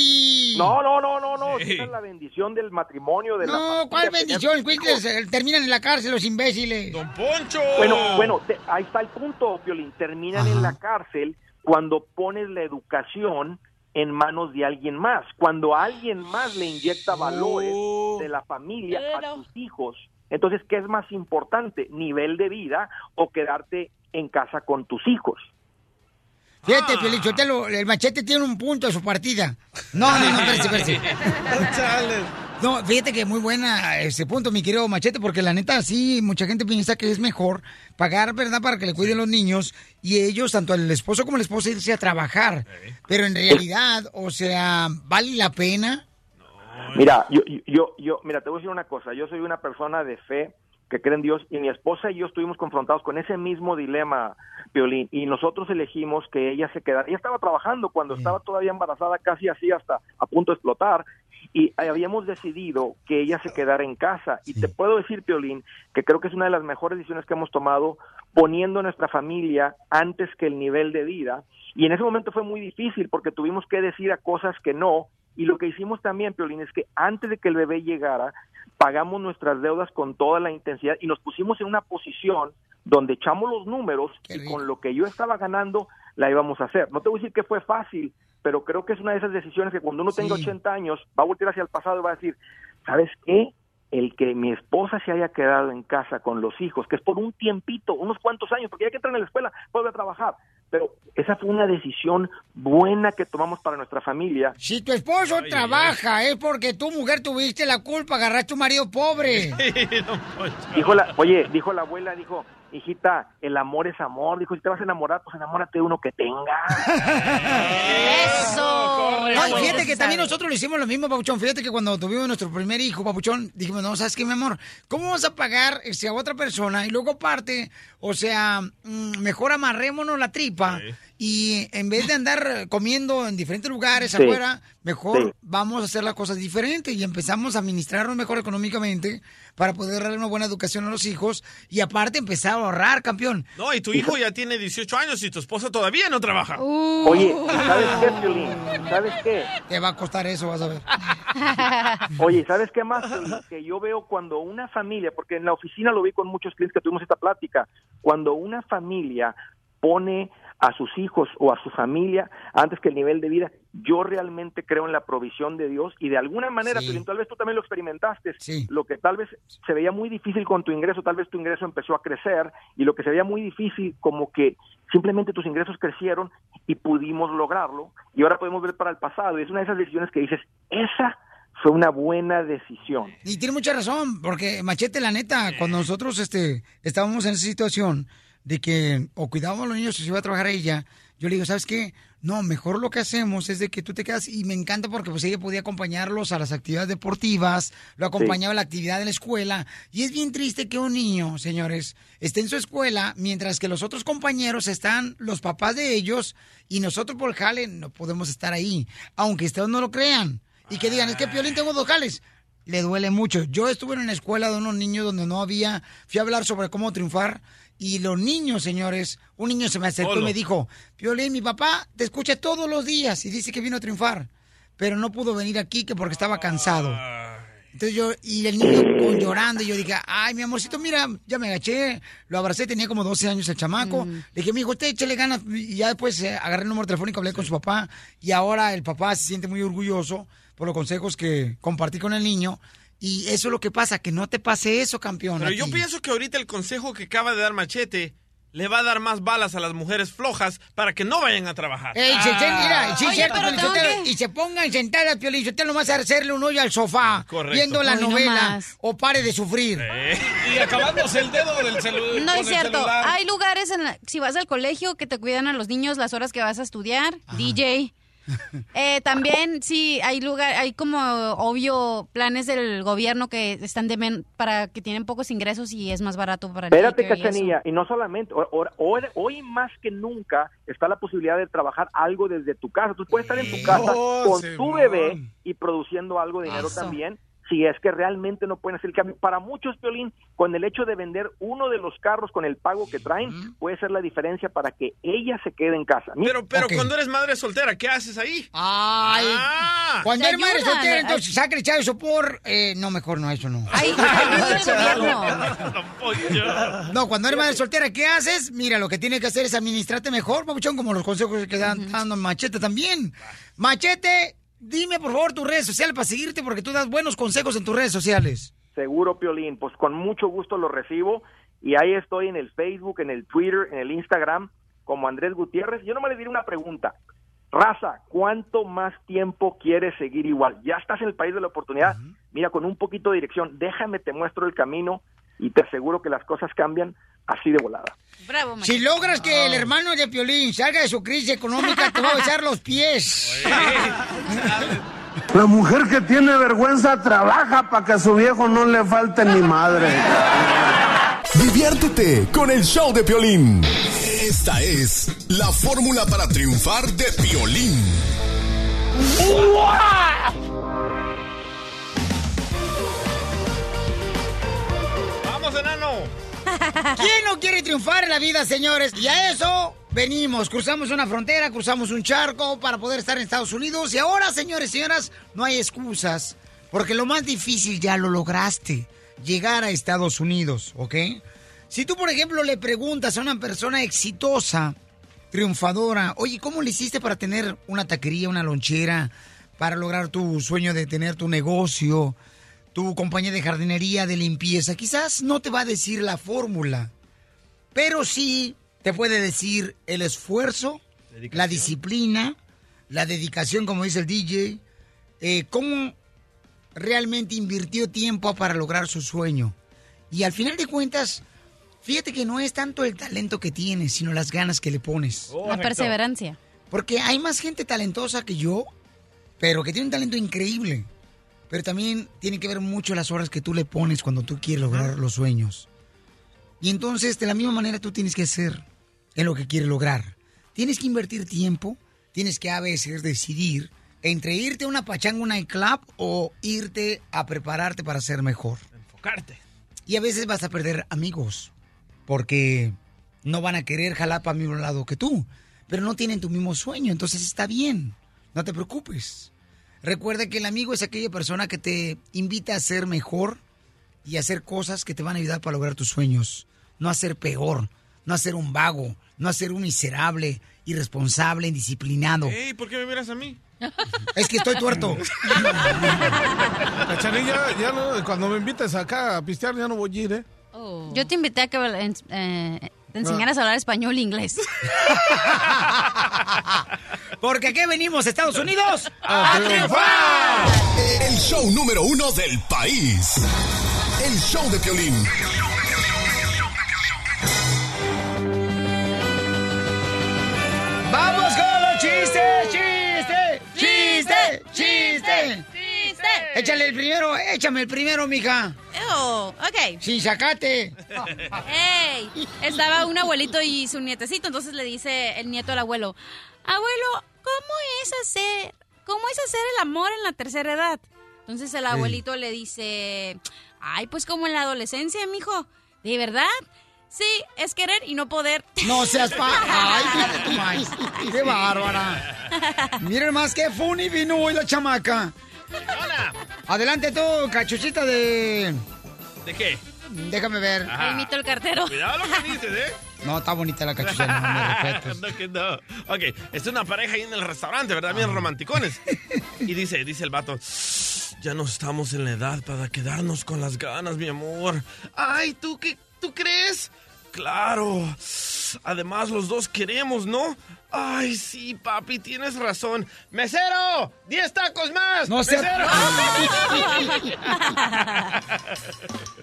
Speaker 24: No, no, no, no, no. Esa es la bendición del matrimonio. De la
Speaker 3: No, ¿cuál bendición? eh, terminan en la cárcel los imbéciles.
Speaker 4: Don Poncho.
Speaker 24: Bueno, bueno, te- ahí está el punto, Piolín. Terminan en la cárcel cuando pones la educación en manos de alguien más. Cuando alguien más le inyecta valores de la familia a tus hijos. Entonces, ¿qué es más importante? ¿Nivel de vida o quedarte en casa con tus hijos?
Speaker 3: Fíjate, Piolín Sotelo, el machete tiene un punto a su partida. No, no, no, espérate, espérate. No, fíjate que muy buena ese punto, mi querido Machete, porque la neta sí, mucha gente piensa que es mejor pagar, ¿verdad?, para que le cuiden los niños y ellos, tanto el esposo como la esposa, irse a trabajar. Pero en realidad, o sea, ¿vale la pena?
Speaker 24: Mira, yo, yo, yo, mira, te voy a decir una cosa. Yo soy una persona de fe que cree en Dios y mi esposa y yo estuvimos confrontados con ese mismo dilema, Violín, y nosotros elegimos que ella se quedara. Ella estaba trabajando cuando estaba todavía embarazada, casi así hasta a punto de explotar, y habíamos decidido que ella se quedara en casa. Y te puedo decir, Piolín, que creo que es una de las mejores decisiones que hemos tomado poniendo a nuestra familia antes que el nivel de vida. Y en ese momento fue muy difícil porque tuvimos que decir a cosas que no. Y lo que hicimos también, Piolín, es que antes de que el bebé llegara, pagamos nuestras deudas con toda la intensidad y nos pusimos en una posición donde echamos los números y con lo que yo estaba ganando la íbamos a hacer. No te voy a decir que fue fácil, pero creo que es una de esas decisiones que cuando uno tenga 80 años va a voltear hacia el pasado y va a decir, ¿sabes qué? El que mi esposa se haya quedado en casa con los hijos, que es por un tiempito, unos cuantos años, porque ya que entran en la escuela, puede trabajar. Pero esa fue una decisión buena que tomamos para nuestra familia.
Speaker 3: Si tu esposo trabaja, es porque tu mujer tuviste la culpa, agarraste un marido pobre.
Speaker 24: Dijo la, oye, dijo la abuela, dijo, hijita, el amor es amor. Dijo, si te vas a enamorar, pues enamórate de uno que tenga.
Speaker 3: ¡Eso! No, y fíjate que también nosotros lo hicimos lo mismo, Papuchón. Fíjate que cuando tuvimos nuestro primer hijo, Papuchón, dijimos, no, ¿sabes qué, mi amor? ¿Cómo vamos a pagar este, a otra persona? Y luego aparte, o sea, mm, mejor amarrémonos la tripa. Y en vez de andar comiendo en diferentes lugares
Speaker 24: Sí.
Speaker 3: afuera, mejor
Speaker 24: Sí.
Speaker 3: vamos a hacer las cosas diferentes y empezamos a administrarnos mejor económicamente para poder darle una buena educación a los hijos y aparte empezar a ahorrar, campeón.
Speaker 4: No, y tu hijo ya tiene 18 años y tu esposa todavía no trabaja.
Speaker 24: Oye, ¿sabes qué, Piolín? ¿Sabes qué?
Speaker 3: Te va a costar eso, vas a ver.
Speaker 24: Oye, ¿sabes qué más? Que yo veo cuando una familia, porque en la oficina lo vi con muchos clientes que tuvimos esta plática, cuando una familia pone a sus hijos o a su familia antes que el nivel de vida, yo realmente creo en la provisión de Dios y de alguna manera,
Speaker 3: Sí.
Speaker 24: Tal vez tú también lo experimentaste, lo que tal vez se veía muy difícil con tu ingreso, tal vez tu ingreso empezó a crecer y lo que se veía muy difícil como que simplemente tus ingresos crecieron y pudimos lograrlo y ahora podemos ver para el pasado y es una de esas decisiones que dices, esa fue una buena decisión.
Speaker 3: Y tiene mucha razón, porque Machete, la neta, cuando nosotros este, estábamos en esa situación de que o cuidábamos a los niños o se iba a trabajar ella, yo le digo, ¿sabes qué? No, mejor lo que hacemos es de que tú te quedas, y me encanta porque pues ella podía acompañarlos a las actividades deportivas, lo acompañaba a la actividad de la escuela, y es bien triste que un niño, señores, esté en su escuela, mientras que los otros compañeros están, los papás de ellos, y nosotros por jale no podemos estar ahí, aunque ustedes no lo crean, y que digan, es que Piolín tengo dos jales, le duele mucho. Yo estuve en una escuela de unos niños donde no había, fui a hablar sobre cómo triunfar y los niños, señores, un niño se me acercó y me dijo, Piolín, mi papá te escucha todos los días y dice que vino a triunfar, pero no pudo venir aquí que porque estaba cansado. Entonces yo, y el niño con llorando, y yo dije, ay, mi amorcito, mira, ya me agaché, lo abracé, tenía como 12 años el chamaco. Le dije, mi hijo, usted échale ganas. Y ya después eh, agarré el número telefónico, hablé con su papá, y ahora el papá se siente muy orgulloso por los consejos que compartí con el niño. Y eso es lo que pasa, que no te pase eso, campeón.
Speaker 4: Pero yo pienso que ahorita el consejo que acaba de dar Machete le va a dar más balas a las mujeres flojas para que no vayan a trabajar.
Speaker 3: Ey, se- se- mira, sí,
Speaker 4: Oye,
Speaker 3: cierto,
Speaker 4: que-
Speaker 3: y se pongan sentadas, Piolín Sotelo, nomás a hacerle un hoyo al sofá,
Speaker 4: Correcto.
Speaker 3: viendo la
Speaker 4: Hoy
Speaker 3: novela, o pare de sufrir.
Speaker 13: Y acabándose el dedo del celular.
Speaker 6: No es cierto. Hay lugares, en la- si vas al colegio, que te cuidan a los niños las horas que vas a estudiar. DJ. Eh, también, sí, hay lugar, hay como obvio planes del gobierno que están de men- para que tienen pocos ingresos y es más barato para el
Speaker 24: Espérate,
Speaker 6: y eso.
Speaker 24: Cachanilla, y no solamente, hoy, hoy más que nunca está la posibilidad de trabajar algo desde tu casa. Tú puedes estar en tu casa
Speaker 13: Oh,
Speaker 24: con tu bebé y produciendo algo de dinero
Speaker 13: Eso.
Speaker 24: también, si es que realmente no pueden hacer el cambio. Para muchos, Piolín, con el hecho de vender uno de los carros con el pago que traen, puede ser la diferencia para que ella se quede en casa. Mira-
Speaker 4: Pero, pero cuando eres madre soltera, ¿qué haces ahí?
Speaker 3: Ay,
Speaker 4: Ah.
Speaker 3: cuando eres madre soltera, entonces saca el chavo sopor. Eh, no, mejor no, eso no. No, cuando eres madre soltera, ¿qué haces? Mira, lo que tienes que hacer es administrarte mejor, papuchón, como los consejos que dan dando Machete también. Machete, dime por favor tus redes sociales para seguirte porque tú das buenos consejos en tus redes sociales.
Speaker 24: Seguro, Piolín, pues con mucho gusto lo recibo y ahí estoy en el Facebook, en el Twitter, en el Instagram como Andrés Gutiérrez. Yo no me le diré una pregunta. Raza, ¿cuánto más tiempo quieres seguir igual? Ya estás en el país de la oportunidad. Mira, con un poquito de dirección, déjame, te muestro el camino y te aseguro que las cosas cambian así de volada.
Speaker 6: Bravo,
Speaker 3: Si logras que el hermano de Piolín salga de su crisis económica, te va a besar los pies.
Speaker 25: La mujer que tiene vergüenza trabaja para que a su viejo no le falte ni madre.
Speaker 11: Diviértete con el show de Piolín. Esta es la fórmula para triunfar de Piolín.
Speaker 4: ¡Vamos, enano!
Speaker 3: ¿Quién no quiere triunfar en la vida, señores? Y a eso venimos. Cruzamos una frontera, cruzamos un charco para poder estar en Estados Unidos. Y ahora, señores y señoras, no hay excusas. Porque lo más difícil ya lo lograste. Llegar a Estados Unidos, ¿ok? Si tú, por ejemplo, le preguntas a una persona exitosa, triunfadora, oye, ¿cómo le hiciste para tener una taquería, una lonchera, para lograr tu sueño de tener tu negocio, tu compañía de jardinería, de limpieza? Quizás no te va a decir la fórmula, pero sí te puede decir el esfuerzo, la disciplina, la dedicación, como dice el DJ, eh, cómo realmente invirtió tiempo para lograr su sueño. Y al final de cuentas, fíjate que no es tanto el talento que tienes, sino las ganas que le pones.
Speaker 6: La perseverancia.
Speaker 3: Porque hay más gente talentosa que yo, pero que tiene un talento increíble. Pero también tiene que ver mucho las horas que tú le pones cuando tú quieres lograr los sueños. Y entonces, de la misma manera, tú tienes que hacer en lo que quieres lograr. Tienes que invertir tiempo, tienes que a veces decidir entre irte a una pachanga, un nightclub o irte a prepararte para ser mejor.
Speaker 4: Enfocarte.
Speaker 3: Y a veces vas a perder amigos porque no van a querer jalar para el mismo lado que tú, pero no tienen tu mismo sueño, entonces está bien, no te preocupes. Recuerda que el amigo es aquella persona que te invita a ser mejor y a hacer cosas que te van a ayudar para lograr tus sueños, no a ser peor, no a ser un vago, no a ser un miserable, irresponsable, indisciplinado.
Speaker 4: Ey, ¿por qué me miras a mí?
Speaker 3: Es que estoy tuerto.
Speaker 5: Cachanilla, ya no, cuando me invites acá a pistear ya no voy a ir, ¿eh?
Speaker 6: Yo te invité a que eh, te enseñaras a hablar español e inglés.
Speaker 3: Porque aquí venimos, Estados Unidos,
Speaker 11: ¡A triunfar! El show número uno del país. El show de Piolín.
Speaker 3: ¡Vamos con los chistes! ¡Chiste! ¡Chiste! ¡Chiste! Échale el primero, échame el primero, mija.
Speaker 6: Oh, ok.
Speaker 3: Sin sacate.
Speaker 6: ¡Ey! Estaba un abuelito y su nietecito, entonces le dice el nieto al abuelo, abuelo, ¿cómo es hacer, cómo es hacer el amor en la tercera edad? Entonces el abuelito le dice, ay, pues como en la adolescencia, mijo. ¿De verdad? Sí, es querer y no poder.
Speaker 3: No seas pa... ¡Ay, más! ¡Qué bárbara! Miren más que funny vino hoy la chamaca. Adelante tú, cachuchita de...
Speaker 4: ¿De qué?
Speaker 3: Déjame ver.
Speaker 4: Ajá.
Speaker 6: Imito el cartero.
Speaker 4: Cuidado lo que dices, ¿eh?
Speaker 3: No, está bonita la cachucha, no me
Speaker 4: no, que no. Ok, es una pareja ahí en el restaurante, ¿verdad? Bien romanticones. Y dice, dice el vato, ya no estamos en la edad para quedarnos con las ganas, mi amor. Ay, ¿tú qué? ¿Tú crees? Claro. Además, los dos queremos, ¿no? Ay, sí, papi, tienes razón. ¡Mesero! ¡Diez tacos más!
Speaker 3: No seas-
Speaker 4: ¡Mesero!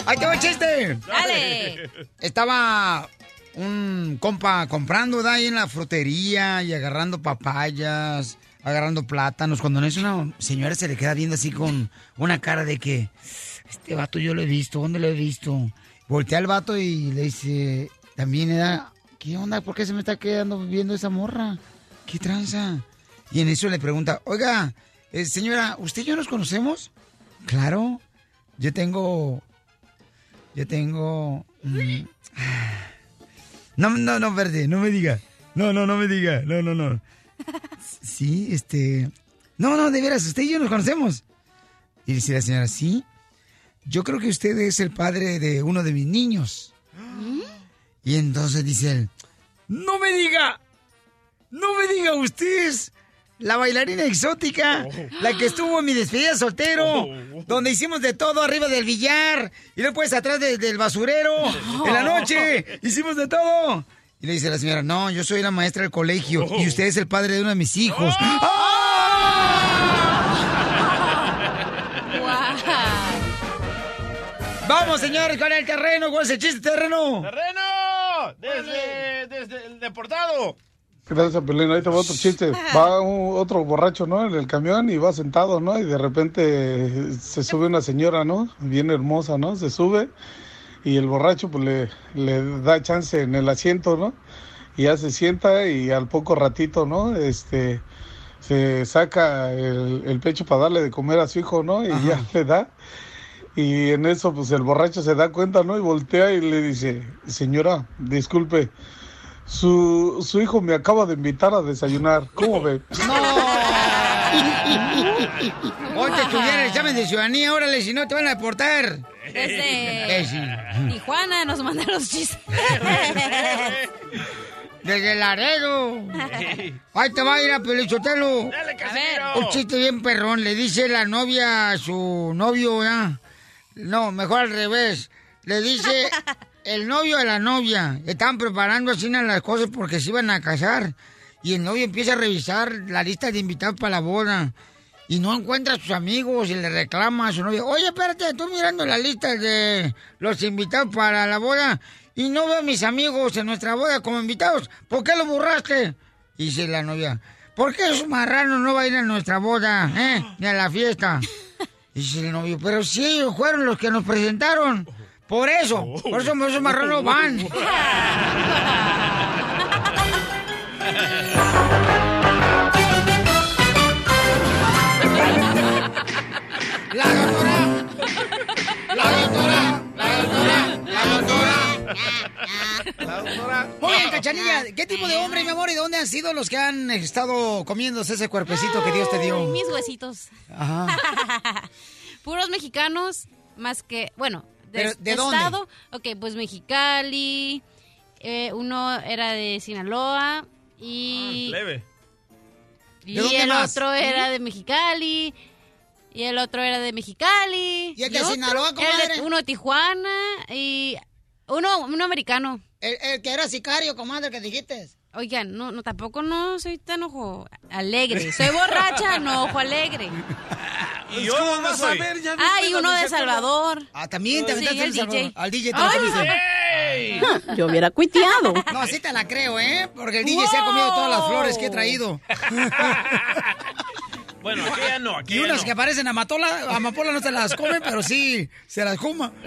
Speaker 3: ¡Ahí te va el chiste!
Speaker 6: Dale.
Speaker 3: Estaba un compa comprando, ¿verdad? Ahí en la frutería y agarrando papayas, agarrando plátanos. Cuando no es una señora se le queda viendo así con una cara de que, este vato yo lo he visto, ¿dónde lo he visto? Voltea al vato y le dice, también era, ¿qué onda? ¿Por qué se me está quedando viendo esa morra? ¿Qué tranza? Y en eso le pregunta, oiga, eh, señora, ¿usted y yo nos conocemos? Claro, yo tengo yo tengo. mm, No, no, no, verde, no me diga. No, no, no me diga. No, no, no. Sí, este. No, no, de veras, usted y yo nos conocemos. Y dice la señora, sí. Yo creo que usted es el padre de uno de mis niños. Y entonces dice él, no me diga. No me diga usted la bailarina exótica, la que estuvo en mi despedida soltero, donde hicimos de todo arriba del billar y después atrás de- del basurero, en la noche, hicimos de todo. Y le dice la señora, no, yo soy la maestra del colegio y usted es el padre de uno de mis hijos. Vamos, señores, con el terreno, ¿cuál es el chiste terreno?
Speaker 4: ¡Terreno! Desde, desde el deportado.
Speaker 5: Gracias, Pelín. Ahí te va otro chiste. Va un- otro borracho, ¿no? En el camión y va sentado, ¿no? Y de repente se sube una señora, ¿no? Bien hermosa, ¿no? Se sube y el borracho pues le, le da chance en el asiento, ¿no? Y ya se sienta y al poco ratito, ¿no? Este, se saca el, el pecho para darle de comer a su hijo, ¿no? Y ya le da. Y en eso, pues el borracho se da cuenta, ¿no? Y voltea y le dice, señora, disculpe, su, su hijo me acaba de invitar a desayunar. ¿Cómo ve?
Speaker 3: Hoy te estudiar el examen de ciudadanía, órale, si no te van a deportar.
Speaker 6: Desde
Speaker 3: Eh, sí.
Speaker 6: Tijuana nos mandan los chistes.
Speaker 3: Desde Laredo. Ahí te va a ir a Pelichotelo.
Speaker 6: Ver.
Speaker 3: Un chiste bien perrón. Le dice la novia a su novio, ¿ya? No, mejor al revés. Le dice el novio a la novia. Estaban preparando así las cosas porque se iban a casar. Y el novio empieza a revisar la lista de invitados para la boda. Y no encuentra a sus amigos y le reclama a su novia. Oye, espérate, estoy mirando la lista de los invitados para la boda. Y no veo a mis amigos en nuestra boda como invitados. ¿Por qué lo borraste? Dice la novia. ¿Por qué esos marranos no va a ir a nuestra boda, eh? Ni a la fiesta. Dice el novio, pero si ellos fueron los que nos presentaron. Por eso, por eso esos marranos van. La Muy bien, Cachanilla. ¿Qué tipo de hombre, mi amor, y dónde han sido los que han estado comiéndose ese cuerpecito que Dios te
Speaker 6: Ay,
Speaker 3: dio?
Speaker 6: mis huesitos.
Speaker 3: Ajá.
Speaker 6: Puros mexicanos, más que, bueno, de,
Speaker 3: Pero, ¿de dónde?
Speaker 6: estado. Ok, pues Mexicali, eh, uno era de Sinaloa y,
Speaker 4: Leve.
Speaker 6: y
Speaker 3: ¿De dónde
Speaker 6: el
Speaker 3: más?
Speaker 6: otro era de Mexicali. Y el otro era de Mexicali.
Speaker 3: ¿Y el de Sinaloa, comadre?
Speaker 6: uno de Tijuana y uno, uno americano.
Speaker 3: El, el que era sicario, comadre, que dijiste.
Speaker 6: Oigan, no, no, tampoco no soy tan ojo alegre. Soy borracha, no ojo alegre.
Speaker 4: ¿Y yo dónde
Speaker 5: vas a
Speaker 4: soy?
Speaker 5: ver? Ya
Speaker 6: Ah, y uno de
Speaker 5: receta.
Speaker 6: Salvador.
Speaker 3: Ah, también te
Speaker 6: Sí,
Speaker 3: aventaste
Speaker 6: el
Speaker 3: el Salvador.
Speaker 6: DJ.
Speaker 3: Al DJ te lo.
Speaker 26: Yo hubiera cuiteado.
Speaker 3: No, sí te la creo, ¿eh? Porque el DJ se ha comido todas las flores que he traído.
Speaker 4: Bueno, aquí ya no, aquí
Speaker 3: Y
Speaker 4: ya
Speaker 3: unas
Speaker 4: no.
Speaker 3: que parecen amapola, amapola no se las come, pero sí se las coma.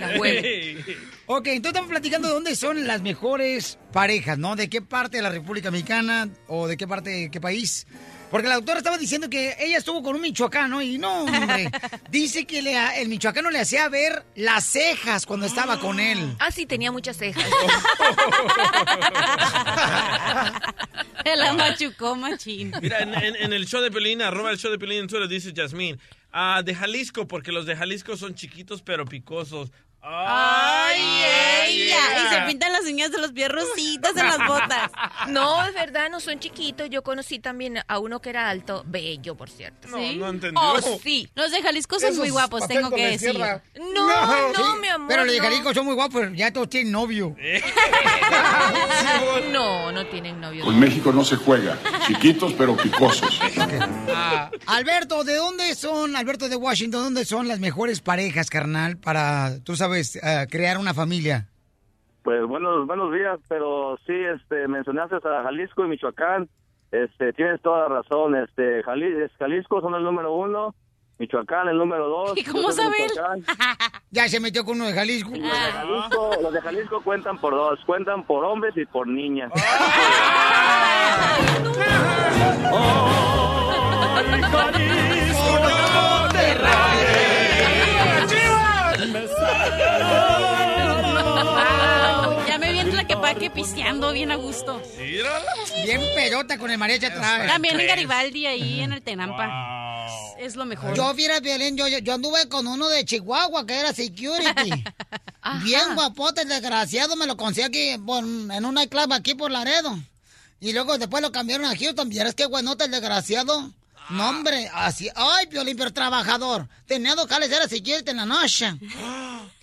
Speaker 3: Ok, entonces estamos platicando de dónde son las mejores parejas, ¿no? ¿De qué parte de la República Mexicana o de qué parte, de qué país? Porque la doctora estaba diciendo que ella estuvo con un michoacano y no, hombre. Dice que le, el michoacano le hacía ver las cejas cuando estaba con él.
Speaker 20: Ah, sí, tenía muchas cejas.
Speaker 6: La machucó, machín.
Speaker 4: Mira, en, en- en el show de Pelín, arroba el show de Pelín en Twitter, dice Yasmín, ah, de Jalisco, porque los de Jalisco son chiquitos pero picosos.
Speaker 6: Ay, ella. Y se pintan las uñas de los pies rositas en las botas.
Speaker 20: No, es verdad, no son chiquitos. Yo conocí también a uno que era alto, bello, por cierto.
Speaker 4: No,
Speaker 6: ¿Sí?
Speaker 4: no entendió.
Speaker 20: Oh, sí.
Speaker 6: Los de Jalisco son muy guapos, tengo que decir.
Speaker 20: No, no,
Speaker 3: Sí,
Speaker 20: mi amor.
Speaker 3: Pero los de
Speaker 20: no.
Speaker 3: Jalisco son muy guapos, ya todos tienen novio.
Speaker 20: No, no tienen novio.
Speaker 2: Con México no se juega. Chiquitos pero picosos.
Speaker 3: Ah, Alberto, ¿de dónde son, Alberto de Washington, dónde son las mejores parejas, carnal, para, tú sabes, crear una familia?
Speaker 27: Pues buenos buenos días, pero sí, este, mencionaste a Jalisco y Michoacán. Este, tienes toda la razón. Este, Jali- es- Jalisco son el número uno, Michoacán el número dos.
Speaker 6: ¿Y cómo
Speaker 27: Yo soy de
Speaker 6: sabe él?
Speaker 27: Michoacán.
Speaker 3: Ya se metió con uno de Jalisco.
Speaker 27: Los de Jalisco, los de Jalisco cuentan por dos, cuentan por hombres y por niñas.
Speaker 6: Wow, ya me viene la que paque pisteando bien a gusto.
Speaker 3: Bien pedota con el mariachi atrás.
Speaker 6: También en Garibaldi, ahí en el Tenampa. Es lo mejor.
Speaker 3: Yo, mira, Violín, yo, yo, anduve con uno de Chihuahua que era security. Bien guapote, el desgraciado, me lo conseguí aquí por- en un nightclub aquí por Laredo. Y luego después lo cambiaron a Houston. ¿Vieras qué buenote el desgraciado? No, hombre, así. Ay, Violín, pero trabajador. Tenía dos jales, era security en la noche.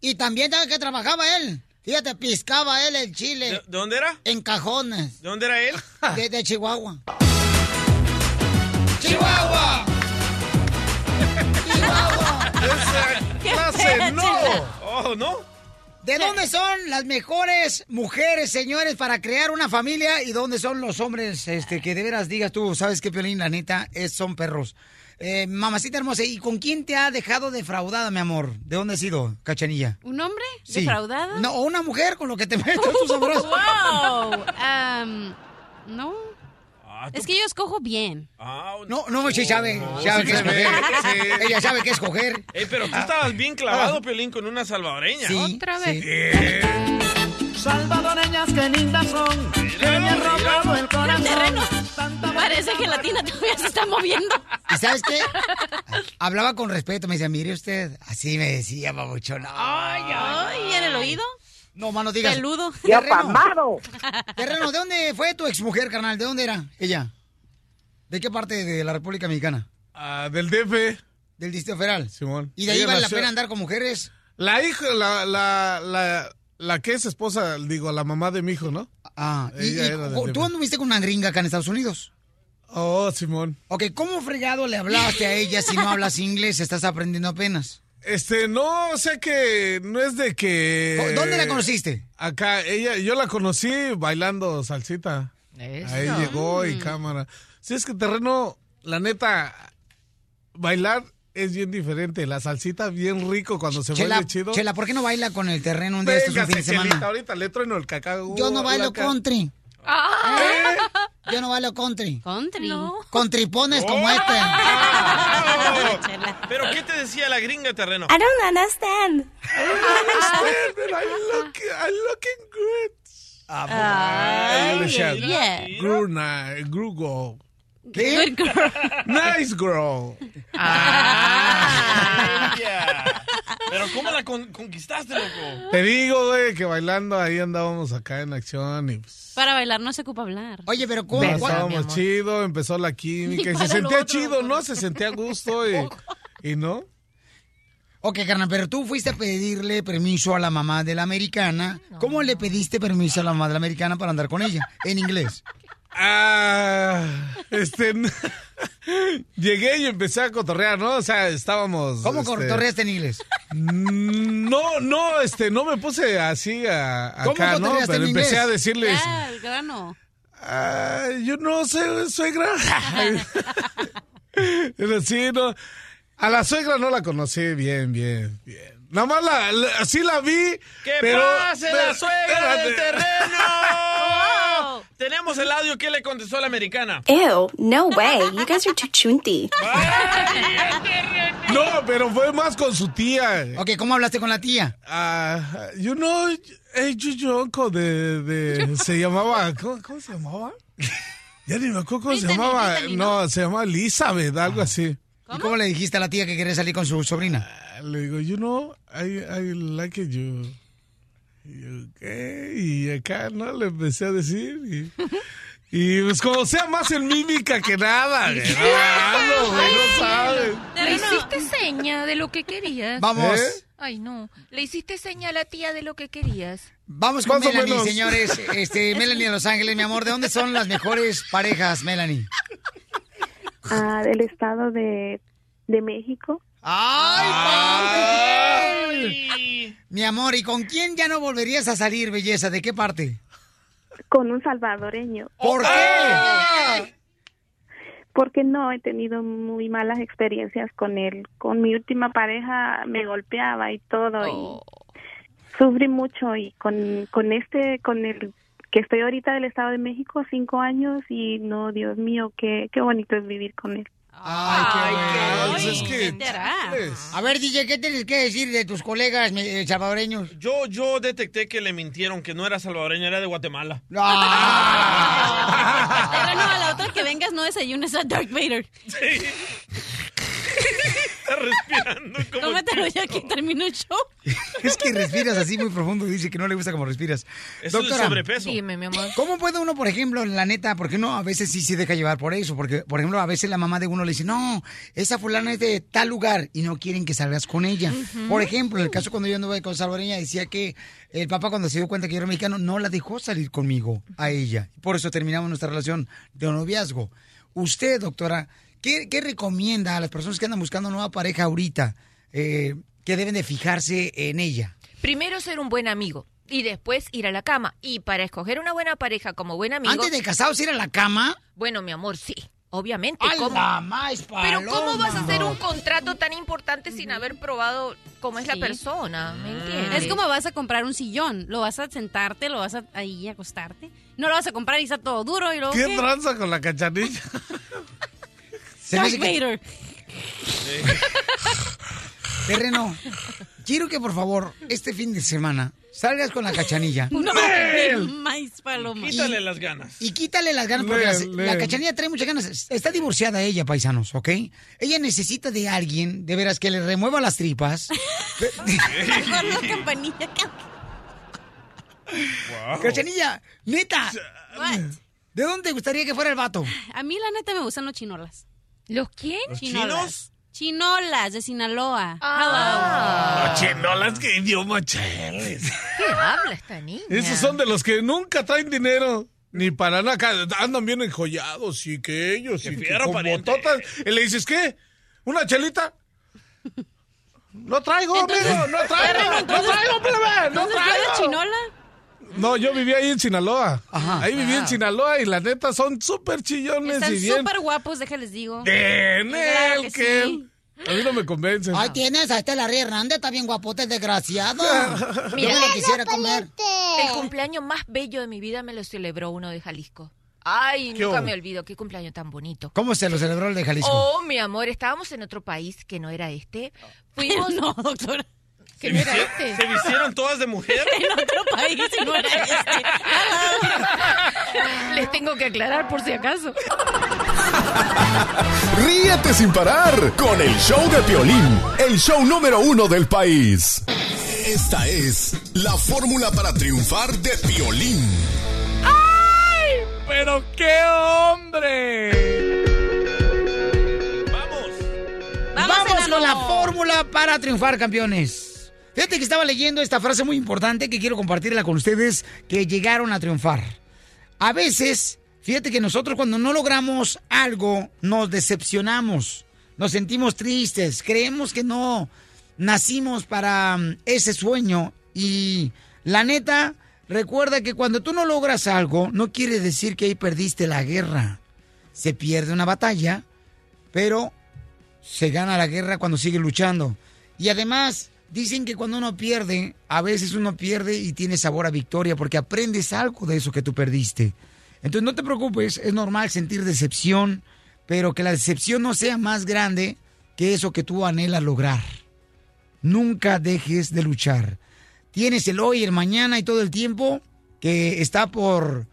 Speaker 3: y también, ¿sabes que trabajaba él? Fíjate, piscaba él el chile.
Speaker 4: ¿De, de dónde era?
Speaker 3: En cajones.
Speaker 4: ¿De dónde era él?
Speaker 3: De, de Chihuahua. ¡Chihuahua!
Speaker 4: Esa clase no. Oh, ¿no?
Speaker 3: ¿De dónde son las mejores mujeres, señores, para crear una familia? ¿Y dónde son los hombres este, que de veras digas tú, sabes que Piolín, la neta, es, son perros? Eh, mamacita hermosa, ¿y con quién te ha dejado defraudada, mi amor? ¿De dónde has sido, cachanilla?
Speaker 6: ¿Un hombre
Speaker 3: Sí.
Speaker 6: defraudado?
Speaker 3: No, o una mujer con lo que te metes tú sabroso.
Speaker 6: wow. Am, no. Es que yo escojo bien.
Speaker 3: No, no, sí sabe, sabe
Speaker 4: sí
Speaker 3: que
Speaker 4: se ve,
Speaker 3: escoger.
Speaker 4: sí.
Speaker 3: Ella sabe qué escoger.
Speaker 4: Ey, pero tú estabas bien clavado, Pelín, con una salvadoreña.
Speaker 3: Sí,
Speaker 20: Otra vez.
Speaker 28: Salvadoreñas que lindas son, que me han robado el corazón.
Speaker 6: terreno. Parece que la tina todavía se está moviendo.
Speaker 3: ¿Y sabes qué? Hablaba con respeto, me decía, mire usted, así me decía, babuchón. Ay,
Speaker 6: Ay, ¿en el oído?
Speaker 3: No, mano, digas.
Speaker 6: Peludo.
Speaker 3: Terreno.
Speaker 6: apamado.
Speaker 3: Terreno, ¿de dónde fue tu exmujer, carnal? ¿De dónde era ella? ¿De qué parte de la República Mexicana?
Speaker 5: Ah, del DF.
Speaker 3: Del Distrito Federal.
Speaker 5: Simón.
Speaker 3: ¿Y de ahí
Speaker 5: Ella
Speaker 3: vale la pena andar con mujeres?
Speaker 5: La hija, la, la, la, la que es esposa, digo, la mamá de mi hijo, ¿no?
Speaker 3: Ah, y,
Speaker 5: Ella
Speaker 3: y ¿tú anduviste con una gringa acá en Estados Unidos?
Speaker 5: Oh, Simón.
Speaker 3: Ok, ¿cómo fregado le hablaste a ella si no hablas inglés? Estás aprendiendo apenas.
Speaker 5: Este, no, o sea que no es de que...
Speaker 3: ¿Dónde la conociste?
Speaker 5: Acá, ella, yo la conocí bailando salsita. Ahí llegó y cámara. Si es que terreno, la neta, bailar es bien diferente. La salsita bien rico cuando se
Speaker 3: Chela,
Speaker 5: vuelve chido.
Speaker 3: Chela, ¿por qué no baila con el terreno un día estos un fin de
Speaker 5: Véngase, Chelita,
Speaker 3: semana?
Speaker 5: ahorita le trueno el cacao.
Speaker 3: Yo no bailo country.
Speaker 6: Ah.
Speaker 3: Yo no bailo country.
Speaker 6: Country.
Speaker 3: Con tripones como este.
Speaker 4: ¿Pero qué te decía la gringa terreno?
Speaker 28: I don't understand.
Speaker 5: understand, but I look, I looking good.
Speaker 3: Ah,
Speaker 5: Le decía,
Speaker 6: yeah.
Speaker 5: Grew ni- grew girl.
Speaker 3: ¿Qué?
Speaker 6: Good girl.
Speaker 5: Nice girl.
Speaker 4: Pero ¿cómo la con- conquistaste, loco?
Speaker 5: Te digo, güey, que bailando ahí andábamos acá en acción y pues,
Speaker 6: Para bailar no se ocupa hablar.
Speaker 3: Oye, pero ¿cómo?
Speaker 5: Estábamos chido, empezó la química
Speaker 6: Y
Speaker 5: y se sentía
Speaker 6: otro,
Speaker 5: chido, ¿no? Se sentía a gusto y, y no.
Speaker 3: Ok, carnal, pero tú fuiste a pedirle permiso a la mamá de la americana. ¿Cómo le pediste permiso a la mamá de la americana para andar con ella? En inglés.
Speaker 5: Ah, este, llegué y empecé a cotorrear, ¿no? O sea, estábamos.
Speaker 3: ¿Cómo
Speaker 5: este,
Speaker 3: cotorreaste en inglés?
Speaker 5: No, no, este, no me puse así a,
Speaker 3: ¿Cómo
Speaker 5: acá, ¿no? Pero
Speaker 3: en
Speaker 5: empecé
Speaker 3: inglés?
Speaker 5: a decirles,
Speaker 6: Ah, el grano.
Speaker 5: ah, yo no sé, suegra. Pero sí, no. A la suegra no la conocí bien, bien, bien. Nada más la, la- sí la vi.
Speaker 4: ¡Que
Speaker 5: pero,
Speaker 4: pase la
Speaker 5: pero-
Speaker 4: suegra del terreno! Tenemos el audio que le contestó a la americana.
Speaker 26: Ew, no way. You guys are too chunty.
Speaker 5: No, pero fue más con su tía.
Speaker 3: Ok, ¿cómo hablaste con la tía?
Speaker 5: Ah, you know, hey, Yuyo Uncle de, de, se llamaba, ¿cómo, cómo se llamaba? Ya ni me acuerdo cómo se llamaba. No, se llamaba Elizabeth, algo así.
Speaker 3: ¿Y cómo le dijiste a la tía que quería salir con su sobrina?
Speaker 5: Le digo, you know, I, I like you. Y yo, ¿qué? Y acá, ¿no? Le empecé a decir. Y, y pues como sea más en mímica que nada. güey. No, no, güey, no sabes.
Speaker 20: ¿Le hiciste seña de lo que querías?
Speaker 3: Vamos.
Speaker 5: ¿Eh?
Speaker 20: Ay, no. ¿Le hiciste seña a la tía de lo que querías?
Speaker 3: Vamos con
Speaker 5: Más o
Speaker 3: Melanie,
Speaker 5: menos.
Speaker 3: señores. Este, Melanie de Los Ángeles, mi amor. ¿De dónde son las mejores parejas, Melanie?
Speaker 17: Ah, del estado de, de México.
Speaker 3: ¡Ay, Mi amor, ¿y con quién ya no volverías a salir, belleza? ¿De qué parte?
Speaker 17: Con un salvadoreño.
Speaker 3: ¿Por qué?
Speaker 17: Porque no he tenido muy malas experiencias con él. Con mi última pareja me golpeaba y todo y sufrí mucho y con, con este, con el que estoy ahorita del Estado de México, cinco años y no, Dios mío, qué, qué bonito es vivir con él.
Speaker 3: Ay, qué
Speaker 5: Pues es que,
Speaker 3: A ver, DJ, ¿qué tienes que decir de tus colegas eh, salvadoreños?
Speaker 4: Yo, yo detecté que le mintieron, que no era salvadoreña, era de Guatemala.
Speaker 6: Terreno, a la otra que vengas no desayunes a Darth Vader.
Speaker 4: Está respirando como...
Speaker 6: Tómatelo ya que termine el show.
Speaker 3: Es que respiras así muy profundo. Dice que no le gusta como respiras.
Speaker 4: Eso es el sobrepeso.
Speaker 20: Dime, mi amor.
Speaker 3: ¿Cómo puede uno, por ejemplo, la neta, porque uno a veces sí se deja llevar por eso? Porque, por ejemplo, a veces la mamá de uno le dice, no, esa fulana es de tal lugar y no quieren que salgas con ella. Por ejemplo, el caso cuando yo anduve con salvadoreña decía que el papá cuando se dio cuenta que yo era mexicano no la dejó salir conmigo a ella. Por eso terminamos nuestra relación de noviazgo. Usted, doctora, ¿qué, qué recomienda a las personas que andan buscando nueva pareja ahorita? eh, que deben de fijarse en ella.
Speaker 20: Primero ser un buen amigo y después ir a la cama. Y para escoger una buena pareja como buen amigo...
Speaker 3: Antes de casados ir a la cama.
Speaker 20: Bueno, mi amor, sí. Obviamente.
Speaker 3: ¡A
Speaker 20: ¿cómo?
Speaker 3: más
Speaker 20: Pero ¿cómo vas a hacer un contrato tan importante sin haber probado cómo es la persona? ¿Me entiendes?
Speaker 6: Es como vas a comprar un sillón. Lo vas a sentarte, lo vas a ahí acostarte. No lo vas a comprar y está todo duro y luego.
Speaker 5: ¿Qué
Speaker 6: ¿qué?
Speaker 5: tranza con la cachanilla?
Speaker 3: Se me
Speaker 6: Darth Vader.
Speaker 3: Terreno, quiero que por favor, este fin de semana, salgas con la cachanilla.
Speaker 6: No, maíz paloma.
Speaker 4: Quítale las ganas.
Speaker 3: Y quítale las ganas porque la, cachanilla trae muchas ganas. Está divorciada ella, paisanos, ¿ok? Ella necesita de alguien, de veras, que le remueva las tripas.
Speaker 6: Con la campanilla.
Speaker 3: Cachanilla, neta.
Speaker 6: What?
Speaker 3: ¿De dónde te gustaría que fuera el vato?
Speaker 6: A mí la neta me gustan los chinolas.
Speaker 20: ¿Los quién?
Speaker 3: ¿Los
Speaker 6: Chinolas. Chinolas de Sinaloa.
Speaker 20: Ah.
Speaker 5: No, chinolas, qué idioma cheles.
Speaker 20: ¿Qué habla esta niña?
Speaker 5: Esos son de los que nunca traen dinero. Ni para nada, andan bien enjollados y que ellos y que
Speaker 4: fierro,
Speaker 5: con
Speaker 4: pariente.
Speaker 5: bototas. Y le dices, ¿qué? ¿Una chelita? No traigo,
Speaker 6: Entonces,
Speaker 5: amigo, no traigo, no traigo, plebe, no
Speaker 6: entonces, ¿tú eres
Speaker 5: traigo.
Speaker 6: chinola?
Speaker 5: No, yo vivía ahí en Sinaloa. Ahí viví
Speaker 6: Ah.
Speaker 5: en Sinaloa y la neta son súper chillones
Speaker 6: Están
Speaker 5: y bien.
Speaker 6: súper guapos, déjales digo.
Speaker 5: Bien,
Speaker 6: Claro que
Speaker 5: que
Speaker 6: sí.
Speaker 5: él. A mí no me convencen.
Speaker 3: Ahí tienes a este Larry Hernández, está bien guapote, desgraciado.
Speaker 20: Mira,
Speaker 3: Yo me lo quisiera comer.
Speaker 20: El cumpleaños más bello de mi vida me lo celebró uno de Jalisco. Ay,
Speaker 3: ¿Qué
Speaker 20: nunca
Speaker 3: hubo?
Speaker 20: me olvido. Qué cumpleaños tan bonito.
Speaker 3: ¿Cómo se lo celebró el de Jalisco?
Speaker 20: Oh, mi amor, estábamos en otro país que no era este. Fuimos.
Speaker 6: no, doctora.
Speaker 20: Que no era este.
Speaker 4: ¿Se vistieron todas de mujer?
Speaker 6: en otro país y no era este.
Speaker 20: Les tengo que aclarar por si acaso.
Speaker 11: Ríete sin parar con el show de Piolín, el show número uno del país. Esta es la fórmula para triunfar de Piolín.
Speaker 5: ¡Ay! ¡Pero qué hombre!
Speaker 3: Vamos con la fórmula para triunfar, campeones. Fíjate que estaba leyendo esta frase muy importante que quiero compartirla con ustedes que llegaron a triunfar. A veces, fíjate que nosotros cuando no logramos algo nos decepcionamos, nos sentimos tristes, creemos que no nacimos para mm, ese sueño y la neta, recuerda que cuando tú no logras algo no quiere decir que ahí perdiste la guerra. Se pierde una batalla, pero se gana la guerra cuando sigue luchando. Y además, dicen que cuando uno pierde, a veces uno pierde y tiene sabor a victoria porque aprendes algo de eso que tú perdiste. Entonces no te preocupes, es normal sentir decepción, pero que la decepción no sea más grande que eso que tú anhelas lograr. Nunca dejes de luchar. Tienes el hoy, el mañana y todo el tiempo que está por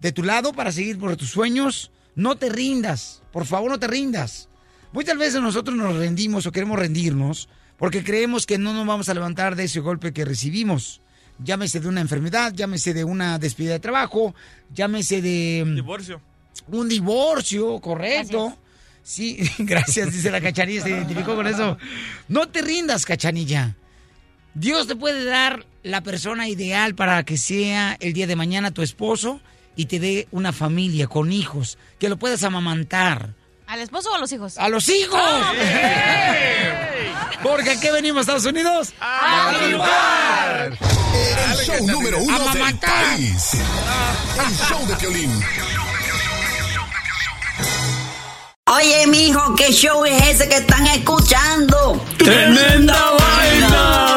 Speaker 3: de tu lado para seguir por tus sueños. No te rindas, por favor no te rindas. Muchas veces nosotros nos rendimos o queremos rendirnos porque creemos que no nos vamos a levantar de ese golpe que recibimos. Llámese de una enfermedad, llámese de una despedida de trabajo, llámese de mm,
Speaker 4: Divorcio.
Speaker 3: un divorcio, correcto. Sí, gracias, dice la cachanilla, se identificó con eso. No te rindas, cachanilla. Dios te puede dar la persona ideal para que sea el día de mañana tu esposo y te dé una familia con hijos, que lo puedas amamantar.
Speaker 6: ¿Al esposo o a los hijos?
Speaker 3: ¡A los hijos!
Speaker 6: Ah,
Speaker 3: Porque aquí venimos a Estados Unidos
Speaker 6: ¡A
Speaker 3: triunfar!
Speaker 11: El show número uno del país. El show de Piolín.
Speaker 29: Oye, mijo, ¿qué show es ese que están escuchando?
Speaker 28: ¡Tremenda vaina!